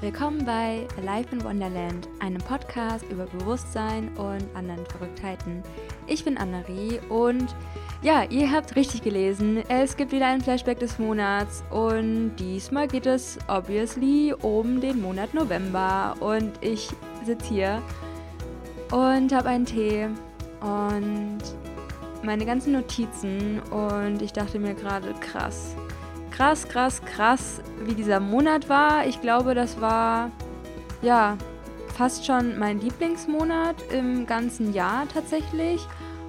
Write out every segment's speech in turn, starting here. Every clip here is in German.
Willkommen bei Life in Wonderland, einem Podcast über Bewusstsein und anderen Verrücktheiten. Ich bin Annerie und ja, ihr habt richtig gelesen. Es gibt wieder ein Flashback des Monats und diesmal geht es obviously um den Monat November und ich sitze hier und habe einen Tee und meine ganzen Notizen und ich dachte mir gerade krass krass, krass, krass, wie dieser Monat war. Ich glaube, das war ja fast schon mein Lieblingsmonat im ganzen Jahr tatsächlich.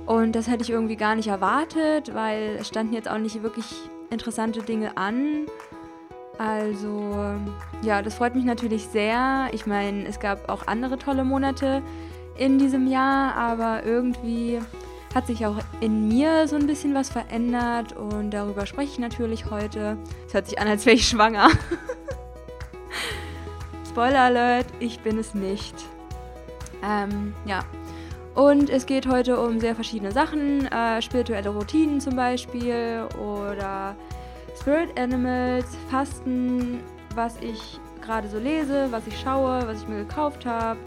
Und das hätte ich irgendwie gar nicht erwartet, weil es standen jetzt auch nicht wirklich interessante Dinge an. Also ja, das freut mich natürlich sehr. Ich meine, es gab auch andere tolle Monate in diesem Jahr, aber irgendwie hat sich auch in mir so ein bisschen was verändert und darüber spreche ich natürlich heute. Es hört sich an, als wäre ich schwanger. Spoiler Alert, ich bin es nicht. Ähm, ja. Und es geht heute um sehr verschiedene Sachen, äh, spirituelle Routinen zum Beispiel oder Spirit Animals, Fasten, was ich gerade so lese, was ich schaue, was ich mir gekauft habe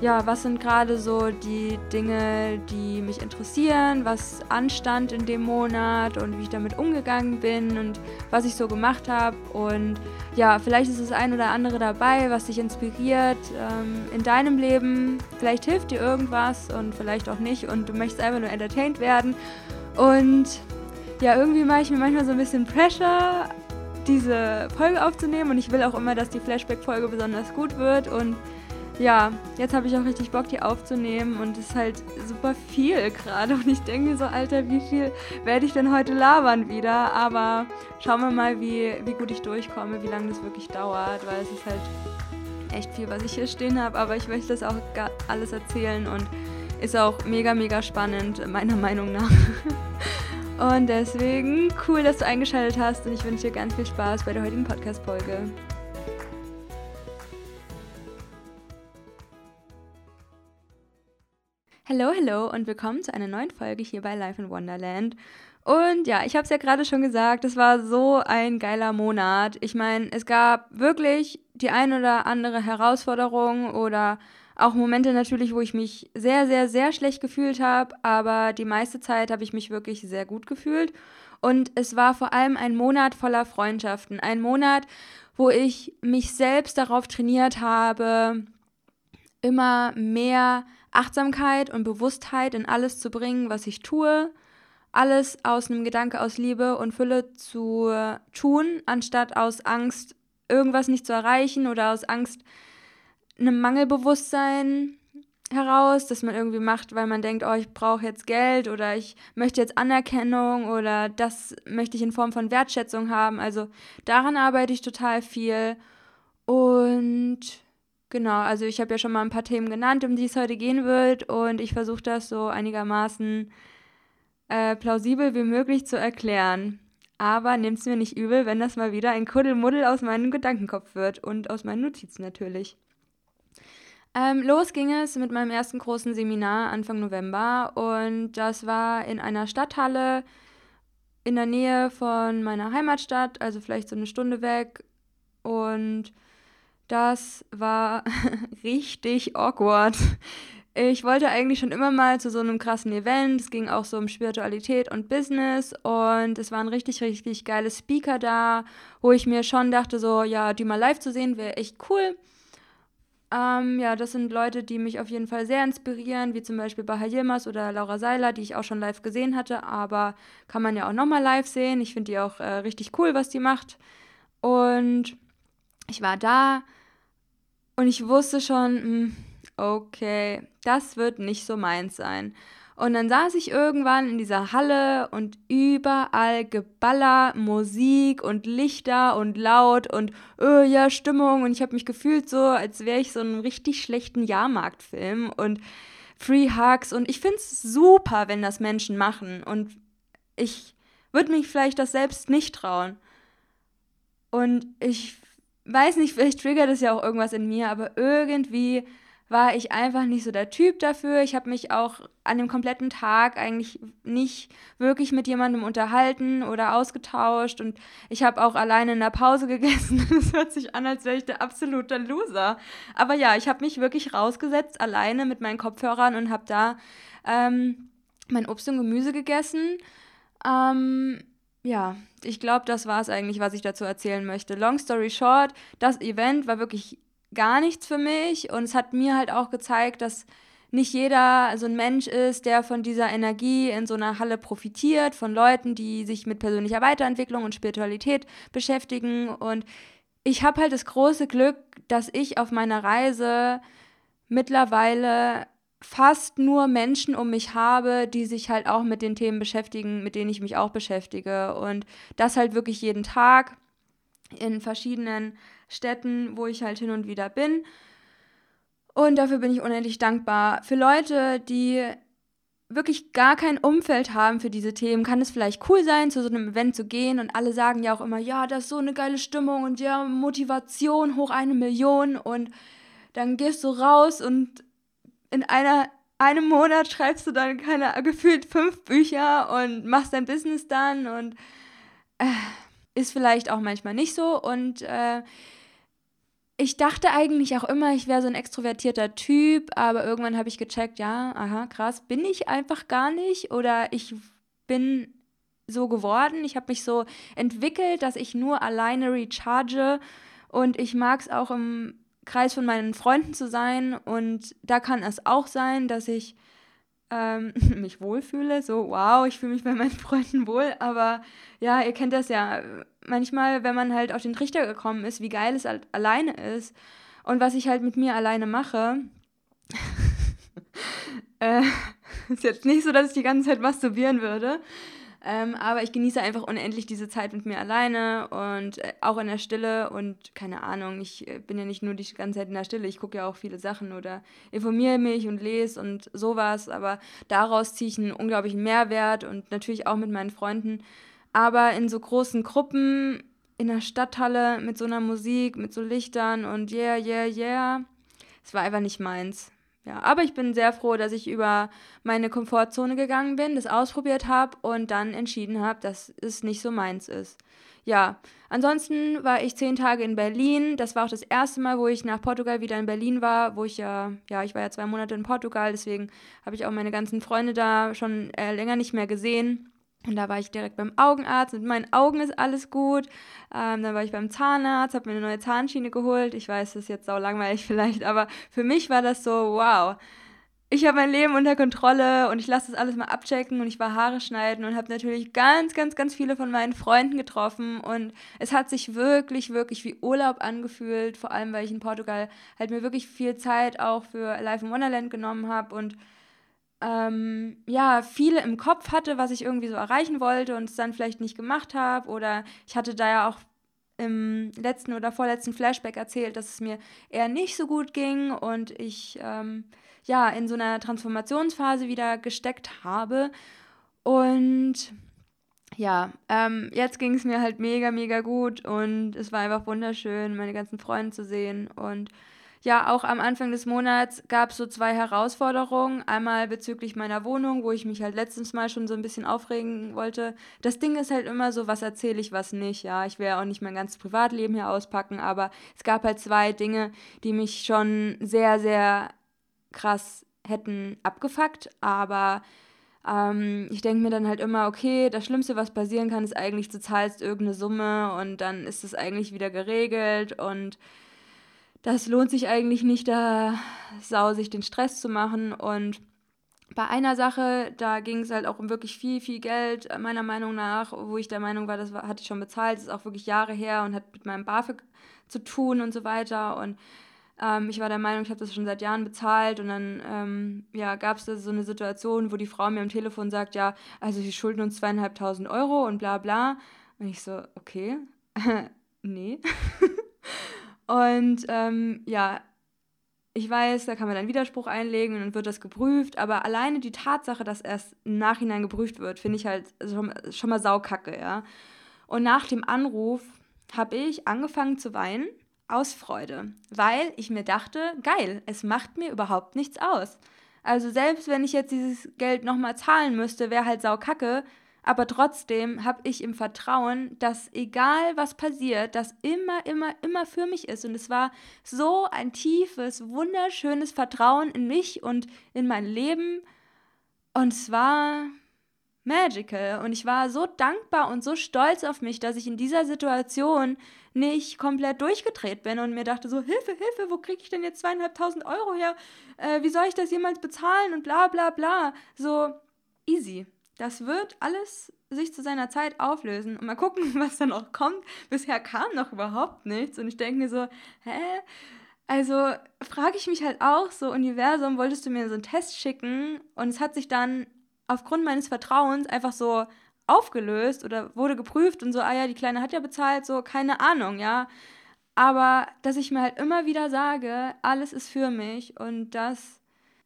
ja, was sind gerade so die Dinge, die mich interessieren, was anstand in dem Monat und wie ich damit umgegangen bin und was ich so gemacht habe. Und ja, vielleicht ist das ein oder andere dabei, was dich inspiriert ähm, in deinem Leben. Vielleicht hilft dir irgendwas und vielleicht auch nicht und du möchtest einfach nur entertained werden. Und ja, irgendwie mache ich mir manchmal so ein bisschen Pressure, diese Folge aufzunehmen und ich will auch immer, dass die Flashback-Folge besonders gut wird und ja, jetzt habe ich auch richtig Bock, die aufzunehmen und es ist halt super viel gerade. Und ich denke mir so, Alter, wie viel werde ich denn heute labern wieder? Aber schauen wir mal, wie, wie gut ich durchkomme, wie lange das wirklich dauert, weil es ist halt echt viel, was ich hier stehen habe. Aber ich möchte das auch alles erzählen und ist auch mega, mega spannend, meiner Meinung nach. Und deswegen cool, dass du eingeschaltet hast und ich wünsche dir ganz viel Spaß bei der heutigen Podcast-Folge. Hallo, hallo und willkommen zu einer neuen Folge hier bei Life in Wonderland. Und ja, ich habe es ja gerade schon gesagt, es war so ein geiler Monat. Ich meine, es gab wirklich die ein oder andere Herausforderung oder auch Momente natürlich, wo ich mich sehr, sehr, sehr schlecht gefühlt habe, aber die meiste Zeit habe ich mich wirklich sehr gut gefühlt. Und es war vor allem ein Monat voller Freundschaften, ein Monat, wo ich mich selbst darauf trainiert habe, immer mehr Achtsamkeit und Bewusstheit in alles zu bringen, was ich tue, alles aus einem Gedanke aus Liebe und Fülle zu tun, anstatt aus Angst, irgendwas nicht zu erreichen oder aus Angst, einem Mangelbewusstsein heraus, dass man irgendwie macht, weil man denkt, oh, ich brauche jetzt Geld oder ich möchte jetzt Anerkennung oder das möchte ich in Form von Wertschätzung haben. Also daran arbeite ich total viel und Genau, also ich habe ja schon mal ein paar Themen genannt, um die es heute gehen wird und ich versuche das so einigermaßen äh, plausibel wie möglich zu erklären. Aber nehmt es mir nicht übel, wenn das mal wieder ein Kuddelmuddel aus meinem Gedankenkopf wird und aus meinen Notizen natürlich. Ähm, los ging es mit meinem ersten großen Seminar Anfang November und das war in einer Stadthalle in der Nähe von meiner Heimatstadt, also vielleicht so eine Stunde weg und das war richtig awkward. Ich wollte eigentlich schon immer mal zu so einem krassen Event. Es ging auch so um Spiritualität und Business und es waren richtig, richtig geile Speaker da, wo ich mir schon dachte, so, ja, die mal live zu sehen wäre echt cool. Ähm, ja, das sind Leute, die mich auf jeden Fall sehr inspirieren, wie zum Beispiel Baha Yilmaz oder Laura Seiler, die ich auch schon live gesehen hatte, aber kann man ja auch nochmal live sehen. Ich finde die auch äh, richtig cool, was die macht. Und ich war da und ich wusste schon, hm, okay, das wird nicht so meins sein. Und dann saß ich irgendwann in dieser Halle und überall Geballer, Musik und Lichter und laut und oh ja, Stimmung. Und ich habe mich gefühlt so, als wäre ich so in einem richtig schlechten Jahrmarktfilm und Free Hugs. Und ich finde es super, wenn das Menschen machen. Und ich würde mich vielleicht das selbst nicht trauen. Und ich weiß nicht, vielleicht triggert es ja auch irgendwas in mir, aber irgendwie war ich einfach nicht so der Typ dafür. Ich habe mich auch an dem kompletten Tag eigentlich nicht wirklich mit jemandem unterhalten oder ausgetauscht und ich habe auch alleine in der Pause gegessen. Das hört sich an, als wäre ich der absolute Loser. Aber ja, ich habe mich wirklich rausgesetzt, alleine mit meinen Kopfhörern und habe da ähm, mein Obst und Gemüse gegessen. Ähm, ja, ich glaube, das war es eigentlich, was ich dazu erzählen möchte. Long story short, das Event war wirklich gar nichts für mich und es hat mir halt auch gezeigt, dass nicht jeder so ein Mensch ist, der von dieser Energie in so einer Halle profitiert, von Leuten, die sich mit persönlicher Weiterentwicklung und Spiritualität beschäftigen. Und ich habe halt das große Glück, dass ich auf meiner Reise mittlerweile fast nur Menschen um mich habe, die sich halt auch mit den Themen beschäftigen, mit denen ich mich auch beschäftige. Und das halt wirklich jeden Tag in verschiedenen Städten, wo ich halt hin und wieder bin. Und dafür bin ich unendlich dankbar. Für Leute, die wirklich gar kein Umfeld haben für diese Themen, kann es vielleicht cool sein, zu so einem Event zu gehen und alle sagen ja auch immer, ja, das ist so eine geile Stimmung und ja, Motivation hoch eine Million und dann gehst du raus und in einer einem Monat schreibst du dann keine gefühlt fünf Bücher und machst dein Business dann und äh, ist vielleicht auch manchmal nicht so. Und äh, ich dachte eigentlich auch immer, ich wäre so ein extrovertierter Typ, aber irgendwann habe ich gecheckt, ja, aha, krass, bin ich einfach gar nicht oder ich bin so geworden, ich habe mich so entwickelt, dass ich nur alleine recharge und ich mag es auch im Kreis von meinen Freunden zu sein. Und da kann es auch sein, dass ich ähm, mich wohlfühle, so wow, ich fühle mich bei meinen Freunden wohl, aber ja, ihr kennt das ja, manchmal, wenn man halt auf den Trichter gekommen ist, wie geil es halt alleine ist und was ich halt mit mir alleine mache, äh, ist jetzt nicht so, dass ich die ganze Zeit masturbieren würde, ähm, aber ich genieße einfach unendlich diese Zeit mit mir alleine und äh, auch in der Stille und keine Ahnung, ich äh, bin ja nicht nur die ganze Zeit in der Stille, ich gucke ja auch viele Sachen oder informiere mich und lese und sowas, aber daraus ziehe ich einen unglaublichen Mehrwert und natürlich auch mit meinen Freunden. Aber in so großen Gruppen, in der Stadthalle mit so einer Musik, mit so Lichtern und yeah, yeah, yeah, es war einfach nicht meins. Ja, aber ich bin sehr froh, dass ich über meine Komfortzone gegangen bin, das ausprobiert habe und dann entschieden habe, dass es nicht so meins ist. Ja, ansonsten war ich zehn Tage in Berlin. Das war auch das erste Mal, wo ich nach Portugal wieder in Berlin war, wo ich ja, ja, ich war ja zwei Monate in Portugal, deswegen habe ich auch meine ganzen Freunde da schon äh, länger nicht mehr gesehen. Und da war ich direkt beim Augenarzt. Mit meinen Augen ist alles gut. Ähm, dann war ich beim Zahnarzt, habe mir eine neue Zahnschiene geholt. Ich weiß, das ist jetzt sau langweilig vielleicht, aber für mich war das so, wow. Ich habe mein Leben unter Kontrolle und ich lasse das alles mal abchecken und ich war Haare schneiden und habe natürlich ganz, ganz, ganz viele von meinen Freunden getroffen und es hat sich wirklich, wirklich wie Urlaub angefühlt, vor allem weil ich in Portugal halt mir wirklich viel Zeit auch für Life in Wonderland genommen habe und ähm, ja, viele im Kopf hatte, was ich irgendwie so erreichen wollte und es dann vielleicht nicht gemacht habe. Oder ich hatte da ja auch im letzten oder vorletzten Flashback erzählt, dass es mir eher nicht so gut ging und ich ähm, ja in so einer Transformationsphase wieder gesteckt habe. Und ja, ähm, jetzt ging es mir halt mega, mega gut und es war einfach wunderschön, meine ganzen Freunde zu sehen und ja, auch am Anfang des Monats gab es so zwei Herausforderungen. Einmal bezüglich meiner Wohnung, wo ich mich halt letztens Mal schon so ein bisschen aufregen wollte. Das Ding ist halt immer so, was erzähle ich, was nicht. Ja, ich will ja auch nicht mein ganzes Privatleben hier auspacken, aber es gab halt zwei Dinge, die mich schon sehr, sehr krass hätten abgefuckt. Aber ähm, ich denke mir dann halt immer, okay, das Schlimmste, was passieren kann, ist eigentlich, du zahlst irgendeine Summe und dann ist es eigentlich wieder geregelt und das lohnt sich eigentlich nicht, da sau sich den Stress zu machen. Und bei einer Sache, da ging es halt auch um wirklich viel, viel Geld, meiner Meinung nach, wo ich der Meinung war, das war, hatte ich schon bezahlt, das ist auch wirklich Jahre her und hat mit meinem BAföG zu tun und so weiter. Und ähm, ich war der Meinung, ich habe das schon seit Jahren bezahlt und dann ähm, ja, gab es da so eine Situation, wo die Frau mir am Telefon sagt, ja, also sie schulden uns zweieinhalbtausend Euro und bla bla. Und ich so, okay, nee. Und ähm, ja, ich weiß, da kann man dann Widerspruch einlegen und dann wird das geprüft, aber alleine die Tatsache, dass erst im Nachhinein geprüft wird, finde ich halt schon, schon mal saukacke, ja. Und nach dem Anruf habe ich angefangen zu weinen aus Freude, weil ich mir dachte, geil, es macht mir überhaupt nichts aus. Also selbst wenn ich jetzt dieses Geld nochmal zahlen müsste, wäre halt saukacke, aber trotzdem habe ich im Vertrauen, dass egal was passiert, das immer, immer, immer für mich ist. Und es war so ein tiefes, wunderschönes Vertrauen in mich und in mein Leben. Und es war magical. Und ich war so dankbar und so stolz auf mich, dass ich in dieser Situation nicht komplett durchgedreht bin und mir dachte so, Hilfe, Hilfe, wo kriege ich denn jetzt zweieinhalbtausend Euro her? Äh, wie soll ich das jemals bezahlen? Und bla bla bla. So easy. Das wird alles sich zu seiner Zeit auflösen und mal gucken, was dann noch kommt. Bisher kam noch überhaupt nichts und ich denke mir so, hä? Also frage ich mich halt auch so, Universum, wolltest du mir so einen Test schicken und es hat sich dann aufgrund meines Vertrauens einfach so aufgelöst oder wurde geprüft und so, ah ja, die Kleine hat ja bezahlt, so, keine Ahnung, ja. Aber dass ich mir halt immer wieder sage, alles ist für mich und das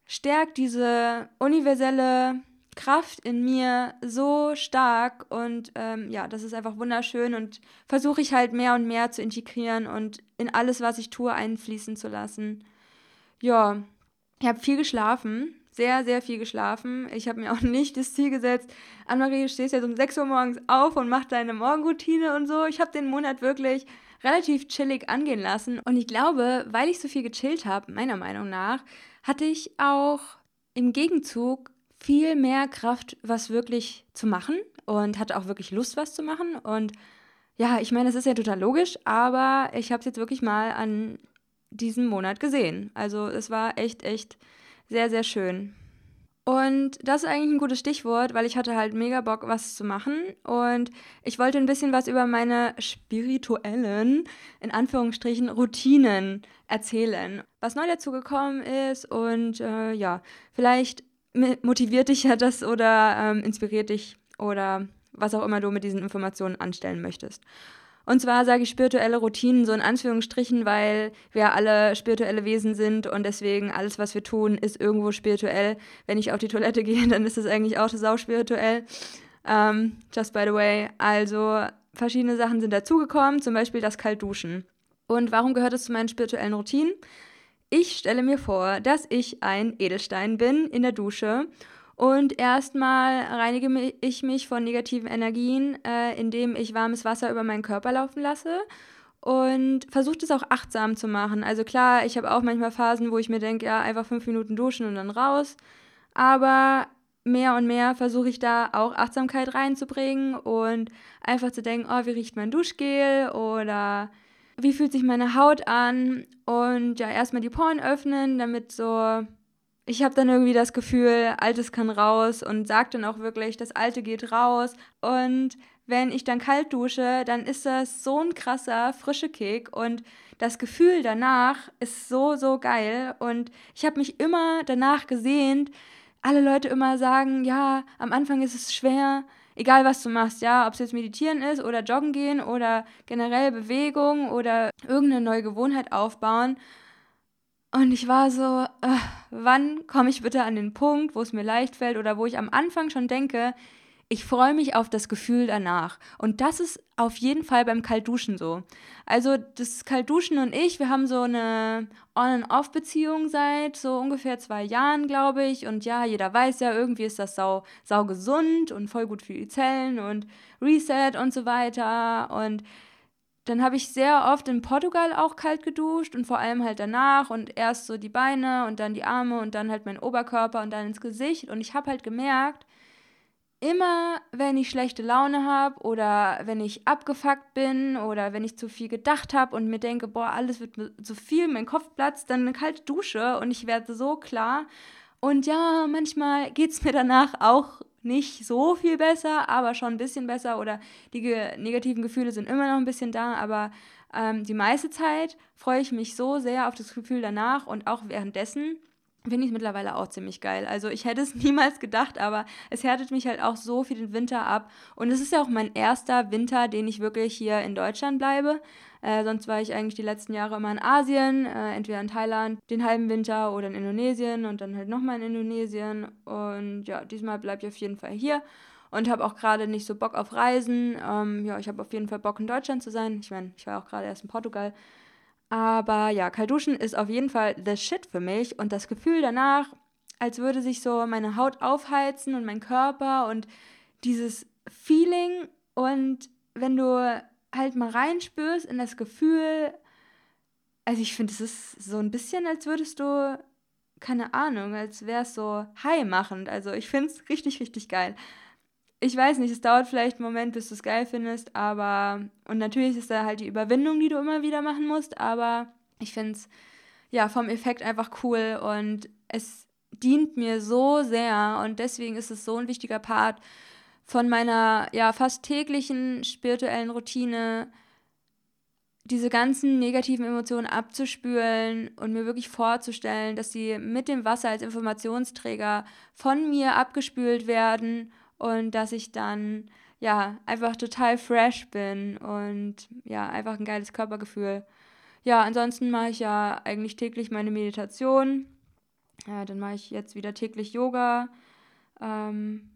stärkt diese universelle Kraft in mir so stark und ähm, ja, das ist einfach wunderschön und versuche ich halt mehr und mehr zu integrieren und in alles, was ich tue, einfließen zu lassen. Ja, ich habe viel geschlafen, sehr, sehr viel geschlafen. Ich habe mir auch nicht das Ziel gesetzt, Anne-Marie, du stehst jetzt um 6 Uhr morgens auf und machst deine Morgenroutine und so. Ich habe den Monat wirklich relativ chillig angehen lassen. Und ich glaube, weil ich so viel gechillt habe, meiner Meinung nach, hatte ich auch im Gegenzug viel mehr Kraft, was wirklich zu machen und hatte auch wirklich Lust, was zu machen. Und ja, ich meine, das ist ja total logisch, aber ich habe es jetzt wirklich mal an diesem Monat gesehen. Also es war echt, echt sehr, sehr schön. Und das ist eigentlich ein gutes Stichwort, weil ich hatte halt mega Bock, was zu machen. Und ich wollte ein bisschen was über meine spirituellen, in Anführungsstrichen, Routinen erzählen. Was neu dazu gekommen ist und äh, ja, vielleicht motiviert dich ja das oder ähm, inspiriert dich oder was auch immer du mit diesen Informationen anstellen möchtest. Und zwar sage ich spirituelle Routinen so in Anführungsstrichen, weil wir alle spirituelle Wesen sind und deswegen alles, was wir tun, ist irgendwo spirituell. Wenn ich auf die Toilette gehe, dann ist es eigentlich auch sau spirituell. Ähm, just by the way. Also verschiedene Sachen sind dazugekommen, zum Beispiel das Kaltduschen. Und warum gehört es zu meinen spirituellen Routinen? Ich stelle mir vor, dass ich ein Edelstein bin in der Dusche und erstmal reinige ich mich von negativen Energien, äh, indem ich warmes Wasser über meinen Körper laufen lasse und versuche das auch achtsam zu machen. Also klar, ich habe auch manchmal Phasen, wo ich mir denke, ja, einfach fünf Minuten duschen und dann raus. Aber mehr und mehr versuche ich da auch Achtsamkeit reinzubringen und einfach zu denken, oh, wie riecht mein Duschgel oder wie fühlt sich meine Haut an? Und ja, erstmal die Poren öffnen, damit so, ich habe dann irgendwie das Gefühl, Altes kann raus und sage dann auch wirklich, das Alte geht raus. Und wenn ich dann kalt dusche, dann ist das so ein krasser, frischer Kick. Und das Gefühl danach ist so, so geil. Und ich habe mich immer danach gesehnt, alle Leute immer sagen, ja, am Anfang ist es schwer, egal was du machst, ja, ob es jetzt meditieren ist oder joggen gehen oder generell Bewegung oder irgendeine neue Gewohnheit aufbauen. Und ich war so, äh, wann komme ich bitte an den Punkt, wo es mir leicht fällt oder wo ich am Anfang schon denke, ich freue mich auf das Gefühl danach. Und das ist auf jeden Fall beim Kaltduschen so. Also das Kaltduschen und ich, wir haben so eine On-and-Off-Beziehung seit so ungefähr zwei Jahren, glaube ich. Und ja, jeder weiß ja, irgendwie ist das sau, sau gesund und voll gut für die Zellen und Reset und so weiter. Und dann habe ich sehr oft in Portugal auch kalt geduscht und vor allem halt danach und erst so die Beine und dann die Arme und dann halt mein Oberkörper und dann ins Gesicht. Und ich habe halt gemerkt, immer wenn ich schlechte Laune habe oder wenn ich abgefuckt bin oder wenn ich zu viel gedacht habe und mir denke, boah, alles wird zu viel, mein Kopf platzt, dann eine kalte Dusche und ich werde so klar. Und ja, manchmal geht es mir danach auch nicht so viel besser, aber schon ein bisschen besser oder die ge negativen Gefühle sind immer noch ein bisschen da, aber ähm, die meiste Zeit freue ich mich so sehr auf das Gefühl danach und auch währenddessen finde ich es mittlerweile auch ziemlich geil. Also ich hätte es niemals gedacht, aber es härtet mich halt auch so für den Winter ab. Und es ist ja auch mein erster Winter, den ich wirklich hier in Deutschland bleibe. Äh, sonst war ich eigentlich die letzten Jahre immer in Asien, äh, entweder in Thailand den halben Winter oder in Indonesien und dann halt nochmal in Indonesien. Und ja, diesmal bleibe ich auf jeden Fall hier und habe auch gerade nicht so Bock auf Reisen. Ähm, ja, ich habe auf jeden Fall Bock in Deutschland zu sein. Ich meine, ich war auch gerade erst in Portugal. Aber ja, Kaltduschen ist auf jeden Fall the shit für mich. Und das Gefühl danach, als würde sich so meine Haut aufheizen und mein Körper und dieses Feeling. Und wenn du halt mal reinspürst in das Gefühl, also ich finde, es ist so ein bisschen, als würdest du, keine Ahnung, als wäre es so high machend. Also ich finde es richtig, richtig geil ich weiß nicht, es dauert vielleicht einen Moment, bis du es geil findest, aber und natürlich ist da halt die Überwindung, die du immer wieder machen musst, aber ich finde es ja vom Effekt einfach cool und es dient mir so sehr und deswegen ist es so ein wichtiger Part von meiner ja fast täglichen spirituellen Routine diese ganzen negativen Emotionen abzuspülen und mir wirklich vorzustellen, dass sie mit dem Wasser als Informationsträger von mir abgespült werden und dass ich dann ja einfach total fresh bin und ja einfach ein geiles Körpergefühl. Ja, ansonsten mache ich ja eigentlich täglich meine Meditation. Ja, dann mache ich jetzt wieder täglich Yoga. Ähm,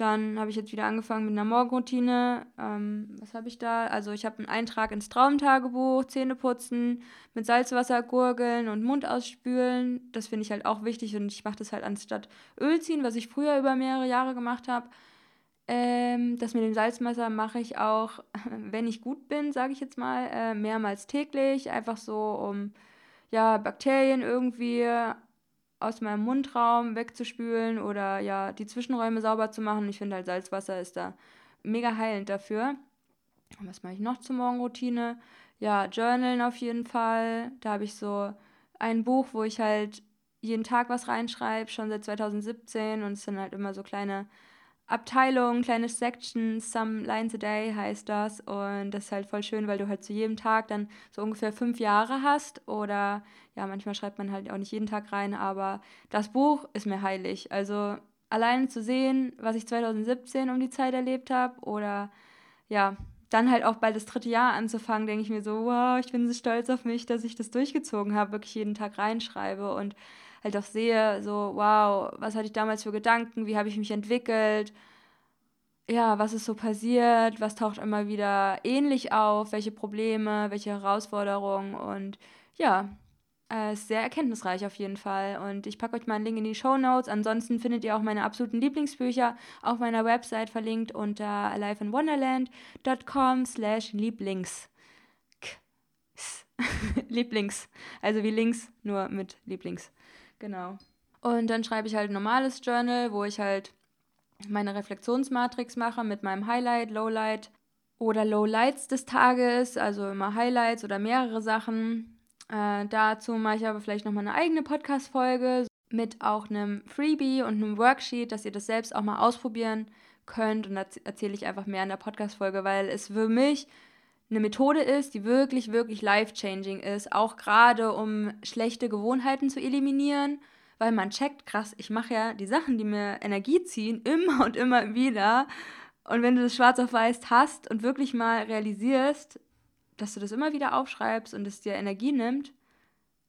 dann habe ich jetzt wieder angefangen mit einer Morgenroutine. Ähm, was habe ich da? Also ich habe einen Eintrag ins Traumtagebuch, Zähne putzen, mit Salzwasser gurgeln und Mund ausspülen. Das finde ich halt auch wichtig und ich mache das halt anstatt Öl ziehen, was ich früher über mehrere Jahre gemacht habe. Ähm, das mit dem Salzwasser mache ich auch, wenn ich gut bin, sage ich jetzt mal, äh, mehrmals täglich. Einfach so, um ja, Bakterien irgendwie aus meinem Mundraum wegzuspülen oder ja, die Zwischenräume sauber zu machen. Ich finde halt Salzwasser ist da mega heilend dafür. Was mache ich noch zur Morgenroutine? Ja, Journalen auf jeden Fall. Da habe ich so ein Buch, wo ich halt jeden Tag was reinschreibe, schon seit 2017 und es sind halt immer so kleine Abteilungen, kleine Sections, Some Lines a Day heißt das. Und das ist halt voll schön, weil du halt zu jedem Tag dann so ungefähr fünf Jahre hast. Oder ja, manchmal schreibt man halt auch nicht jeden Tag rein, aber das Buch ist mir heilig. Also alleine zu sehen, was ich 2017 um die Zeit erlebt habe oder ja, dann halt auch bald das dritte Jahr anzufangen, denke ich mir so, wow, ich bin so stolz auf mich, dass ich das durchgezogen habe, wirklich jeden Tag reinschreibe und halt auch sehe, so, wow, was hatte ich damals für Gedanken, wie habe ich mich entwickelt, ja, was ist so passiert, was taucht immer wieder ähnlich auf, welche Probleme, welche Herausforderungen und ja, äh, ist sehr erkenntnisreich auf jeden Fall. Und ich packe euch mal einen Link in die Show Notes. Ansonsten findet ihr auch meine absoluten Lieblingsbücher auf meiner Website verlinkt unter aliveinwonderland.com slash Lieblings. Lieblings. Also wie Links, nur mit Lieblings. Genau. Und dann schreibe ich halt ein normales Journal, wo ich halt meine Reflexionsmatrix mache mit meinem Highlight, Lowlight oder Lowlights des Tages, also immer Highlights oder mehrere Sachen. Äh, dazu mache ich aber vielleicht nochmal eine eigene Podcast-Folge mit auch einem Freebie und einem Worksheet, dass ihr das selbst auch mal ausprobieren könnt. Und da erzähle ich einfach mehr in der Podcast-Folge, weil es für mich eine Methode ist, die wirklich, wirklich life-changing ist, auch gerade um schlechte Gewohnheiten zu eliminieren, weil man checkt, krass, ich mache ja die Sachen, die mir Energie ziehen, immer und immer wieder. Und wenn du das schwarz auf weiß hast und wirklich mal realisierst, dass du das immer wieder aufschreibst und es dir Energie nimmt,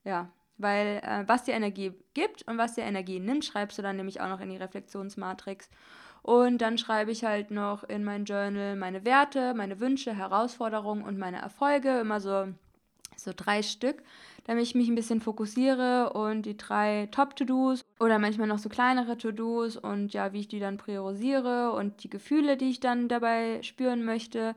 ja, weil äh, was dir Energie gibt und was dir Energie nimmt, schreibst du dann nämlich auch noch in die Reflexionsmatrix. Und dann schreibe ich halt noch in mein Journal meine Werte, meine Wünsche, Herausforderungen und meine Erfolge, immer so, so drei Stück, damit ich mich ein bisschen fokussiere und die drei Top-To-Dos oder manchmal noch so kleinere To-Dos und ja, wie ich die dann priorisiere und die Gefühle, die ich dann dabei spüren möchte.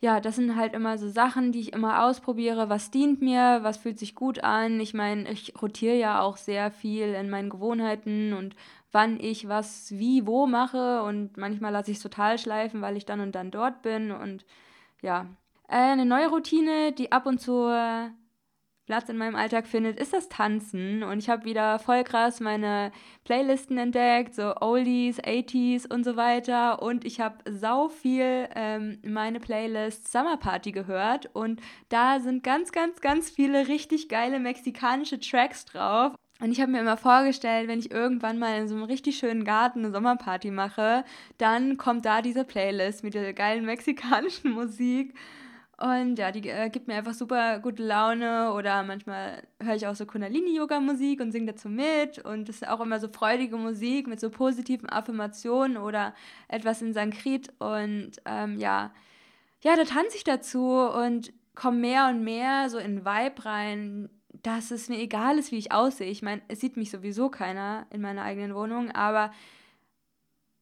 Ja, das sind halt immer so Sachen, die ich immer ausprobiere. Was dient mir? Was fühlt sich gut an? Ich meine, ich rotiere ja auch sehr viel in meinen Gewohnheiten und wann ich was wie wo mache und manchmal lasse ich es total schleifen, weil ich dann und dann dort bin und ja. Äh, eine neue Routine, die ab und zu Platz in meinem Alltag findet, ist das Tanzen. Und ich habe wieder voll krass meine Playlisten entdeckt, so Oldies, 80s und so weiter. Und ich habe sau viel ähm, meine Playlist Summer Party gehört. Und da sind ganz, ganz, ganz viele richtig geile mexikanische Tracks drauf. Und ich habe mir immer vorgestellt, wenn ich irgendwann mal in so einem richtig schönen Garten eine Sommerparty mache, dann kommt da diese Playlist mit der geilen mexikanischen Musik. Und ja, die äh, gibt mir einfach super gute Laune oder manchmal höre ich auch so Kundalini-Yoga-Musik und singe dazu mit. Und das ist auch immer so freudige Musik mit so positiven Affirmationen oder etwas in Sankrit. Und ähm, ja, ja, da tanze ich dazu und komme mehr und mehr so in Vibe rein, dass es mir egal ist, wie ich aussehe. Ich meine, es sieht mich sowieso keiner in meiner eigenen Wohnung, aber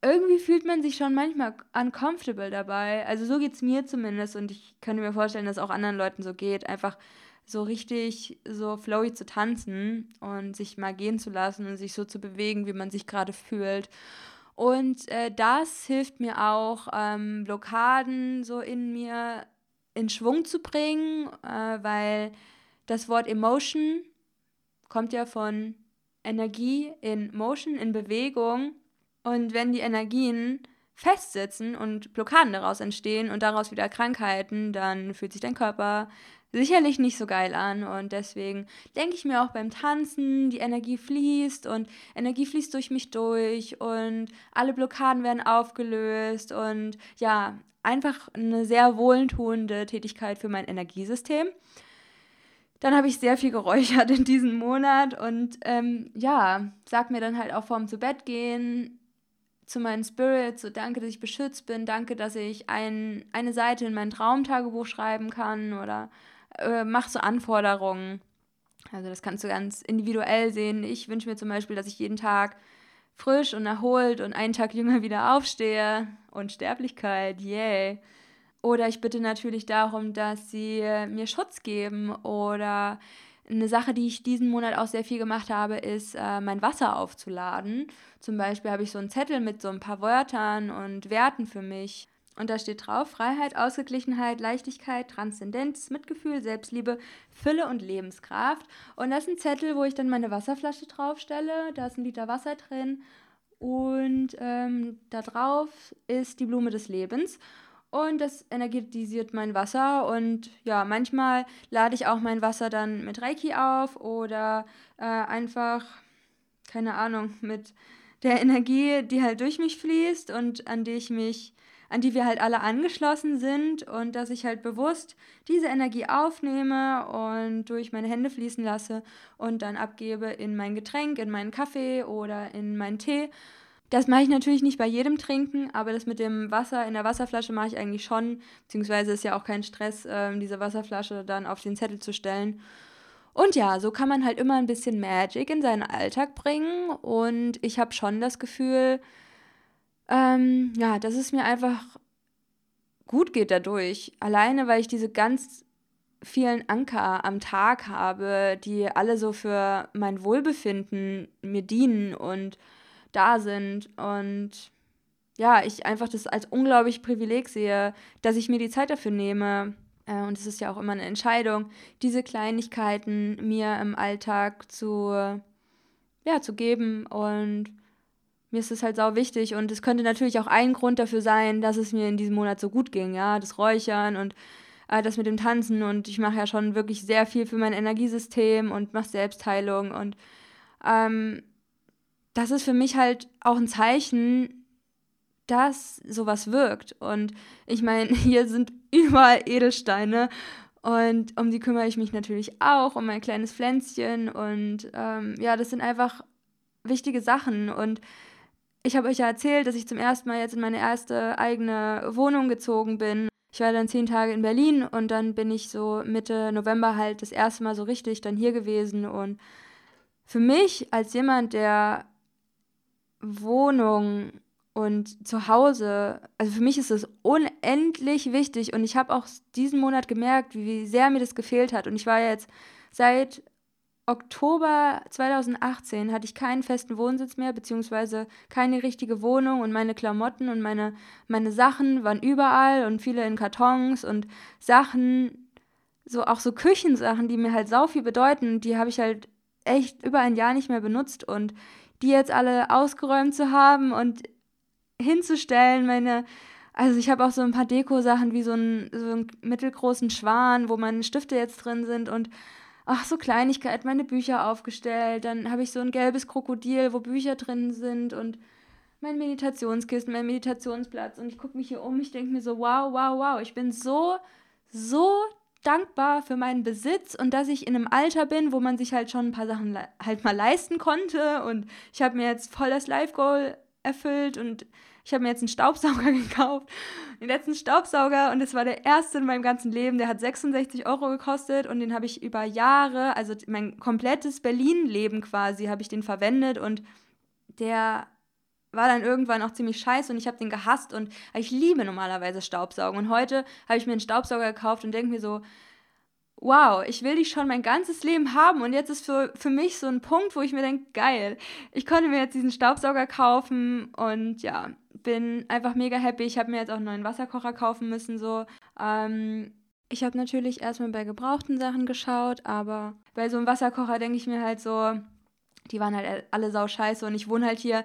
irgendwie fühlt man sich schon manchmal uncomfortable dabei. Also so geht es mir zumindest und ich könnte mir vorstellen, dass es auch anderen Leuten so geht. Einfach so richtig so flowy zu tanzen und sich mal gehen zu lassen und sich so zu bewegen, wie man sich gerade fühlt. Und äh, das hilft mir auch, ähm, Blockaden so in mir in Schwung zu bringen, äh, weil das Wort Emotion kommt ja von Energie in Motion, in Bewegung. Und wenn die Energien festsitzen und Blockaden daraus entstehen und daraus wieder Krankheiten, dann fühlt sich dein Körper sicherlich nicht so geil an. Und deswegen denke ich mir auch beim Tanzen, die Energie fließt und Energie fließt durch mich durch und alle Blockaden werden aufgelöst und ja, einfach eine sehr wohltuende Tätigkeit für mein Energiesystem. Dann habe ich sehr viel geräuchert in diesem Monat und ähm, ja, sag mir dann halt auch vorm zu Bett gehen zu meinen Spirits, so danke, dass ich beschützt bin, danke, dass ich ein, eine Seite in mein Traumtagebuch schreiben kann oder äh, mach so Anforderungen. Also das kannst du ganz individuell sehen. Ich wünsche mir zum Beispiel, dass ich jeden Tag frisch und erholt und einen Tag jünger wieder aufstehe. Unsterblichkeit, yay. Oder ich bitte natürlich darum, dass sie mir Schutz geben. Oder eine Sache, die ich diesen Monat auch sehr viel gemacht habe, ist, äh, mein Wasser aufzuladen. Zum Beispiel habe ich so einen Zettel mit so ein paar Wörtern und Werten für mich. Und da steht drauf: Freiheit, Ausgeglichenheit, Leichtigkeit, Transzendenz, Mitgefühl, Selbstliebe, Fülle und Lebenskraft. Und das ist ein Zettel, wo ich dann meine Wasserflasche draufstelle. Da ist ein Liter Wasser drin. Und ähm, da drauf ist die Blume des Lebens. Und das energetisiert mein Wasser. Und ja, manchmal lade ich auch mein Wasser dann mit Reiki auf oder äh, einfach, keine Ahnung, mit der Energie, die halt durch mich fließt und an die ich mich an die wir halt alle angeschlossen sind und dass ich halt bewusst diese Energie aufnehme und durch meine Hände fließen lasse und dann abgebe in mein Getränk, in meinen Kaffee oder in meinen Tee. Das mache ich natürlich nicht bei jedem Trinken, aber das mit dem Wasser in der Wasserflasche mache ich eigentlich schon, beziehungsweise ist ja auch kein Stress, äh, diese Wasserflasche dann auf den Zettel zu stellen. Und ja, so kann man halt immer ein bisschen Magic in seinen Alltag bringen und ich habe schon das Gefühl, ähm, ja, dass es mir einfach gut geht dadurch. Alleine, weil ich diese ganz vielen Anker am Tag habe, die alle so für mein Wohlbefinden mir dienen und da sind. Und ja, ich einfach das als unglaublich Privileg sehe, dass ich mir die Zeit dafür nehme. Äh, und es ist ja auch immer eine Entscheidung, diese Kleinigkeiten mir im Alltag zu, ja, zu geben und mir ist es halt sau wichtig und es könnte natürlich auch ein Grund dafür sein, dass es mir in diesem Monat so gut ging, ja, das Räuchern und äh, das mit dem Tanzen und ich mache ja schon wirklich sehr viel für mein Energiesystem und mache Selbstheilung und ähm, das ist für mich halt auch ein Zeichen, dass sowas wirkt und ich meine, hier sind überall Edelsteine und um die kümmere ich mich natürlich auch, um mein kleines Pflänzchen und ähm, ja, das sind einfach wichtige Sachen und ich habe euch ja erzählt, dass ich zum ersten Mal jetzt in meine erste eigene Wohnung gezogen bin. Ich war dann zehn Tage in Berlin und dann bin ich so Mitte November halt das erste Mal so richtig dann hier gewesen. Und für mich als jemand, der Wohnung und zu Hause, also für mich ist es unendlich wichtig und ich habe auch diesen Monat gemerkt, wie sehr mir das gefehlt hat. Und ich war jetzt seit Oktober 2018 hatte ich keinen festen Wohnsitz mehr, beziehungsweise keine richtige Wohnung und meine Klamotten und meine, meine Sachen waren überall und viele in Kartons und Sachen, so auch so Küchensachen, die mir halt sau viel bedeuten, die habe ich halt echt über ein Jahr nicht mehr benutzt und die jetzt alle ausgeräumt zu haben und hinzustellen, meine, also ich habe auch so ein paar Deko-Sachen wie so, ein, so einen mittelgroßen Schwan, wo meine Stifte jetzt drin sind und ach, so Kleinigkeit, meine Bücher aufgestellt. Dann habe ich so ein gelbes Krokodil, wo Bücher drin sind und mein Meditationskissen, mein Meditationsplatz. Und ich gucke mich hier um, ich denke mir so, wow, wow, wow, ich bin so, so dankbar für meinen Besitz und dass ich in einem Alter bin, wo man sich halt schon ein paar Sachen halt mal leisten konnte. Und ich habe mir jetzt voll das Life-Goal erfüllt und ich habe mir jetzt einen Staubsauger gekauft, den letzten Staubsauger und es war der erste in meinem ganzen Leben. Der hat 66 Euro gekostet und den habe ich über Jahre, also mein komplettes Berlin-Leben quasi, habe ich den verwendet und der war dann irgendwann auch ziemlich scheiße und ich habe den gehasst und ich liebe normalerweise Staubsaugen und heute habe ich mir einen Staubsauger gekauft und denke mir so, wow, ich will dich schon mein ganzes Leben haben und jetzt ist für, für mich so ein Punkt, wo ich mir denke, geil, ich konnte mir jetzt diesen Staubsauger kaufen und ja, bin einfach mega happy. Ich habe mir jetzt auch einen neuen Wasserkocher kaufen müssen, so. Ähm, ich habe natürlich erstmal bei gebrauchten Sachen geschaut, aber bei so einem Wasserkocher denke ich mir halt so, die waren halt alle sau scheiße und ich wohne halt hier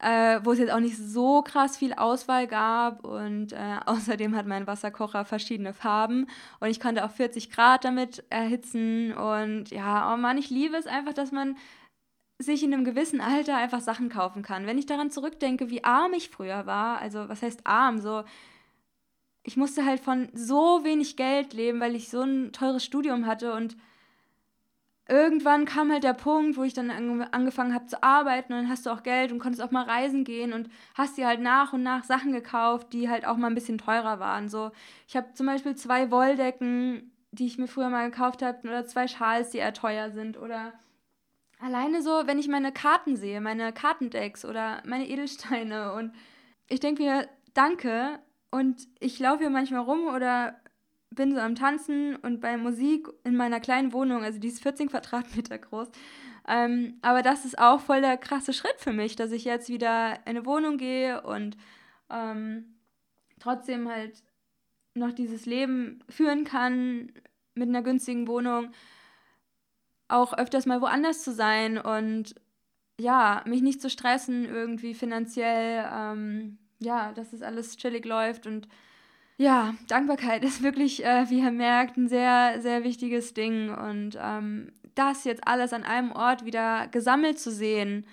äh, wo es jetzt auch nicht so krass viel Auswahl gab. Und äh, außerdem hat mein Wasserkocher verschiedene Farben und ich konnte auch 40 Grad damit erhitzen. Und ja, oh Mann, ich liebe es einfach, dass man sich in einem gewissen Alter einfach Sachen kaufen kann. Wenn ich daran zurückdenke, wie arm ich früher war, also was heißt arm, so ich musste halt von so wenig Geld leben, weil ich so ein teures Studium hatte und irgendwann kam halt der Punkt, wo ich dann angefangen habe zu arbeiten und dann hast du auch Geld und konntest auch mal reisen gehen und hast dir halt nach und nach Sachen gekauft, die halt auch mal ein bisschen teurer waren. So, ich habe zum Beispiel zwei Wolldecken, die ich mir früher mal gekauft habe, oder zwei Schals, die eher teuer sind oder alleine so, wenn ich meine Karten sehe, meine Kartendecks oder meine Edelsteine und ich denke mir, danke und ich laufe hier manchmal rum oder bin so am Tanzen und bei Musik in meiner kleinen Wohnung, also die ist 14 Quadratmeter groß. Ähm, aber das ist auch voll der krasse Schritt für mich, dass ich jetzt wieder in eine Wohnung gehe und ähm, trotzdem halt noch dieses Leben führen kann mit einer günstigen Wohnung, auch öfters mal woanders zu sein und ja, mich nicht zu stressen irgendwie finanziell, ähm, ja, dass es alles chillig läuft und ja, Dankbarkeit ist wirklich, äh, wie ihr merkt, ein sehr, sehr wichtiges Ding. Und ähm, das jetzt alles an einem Ort wieder gesammelt zu sehen,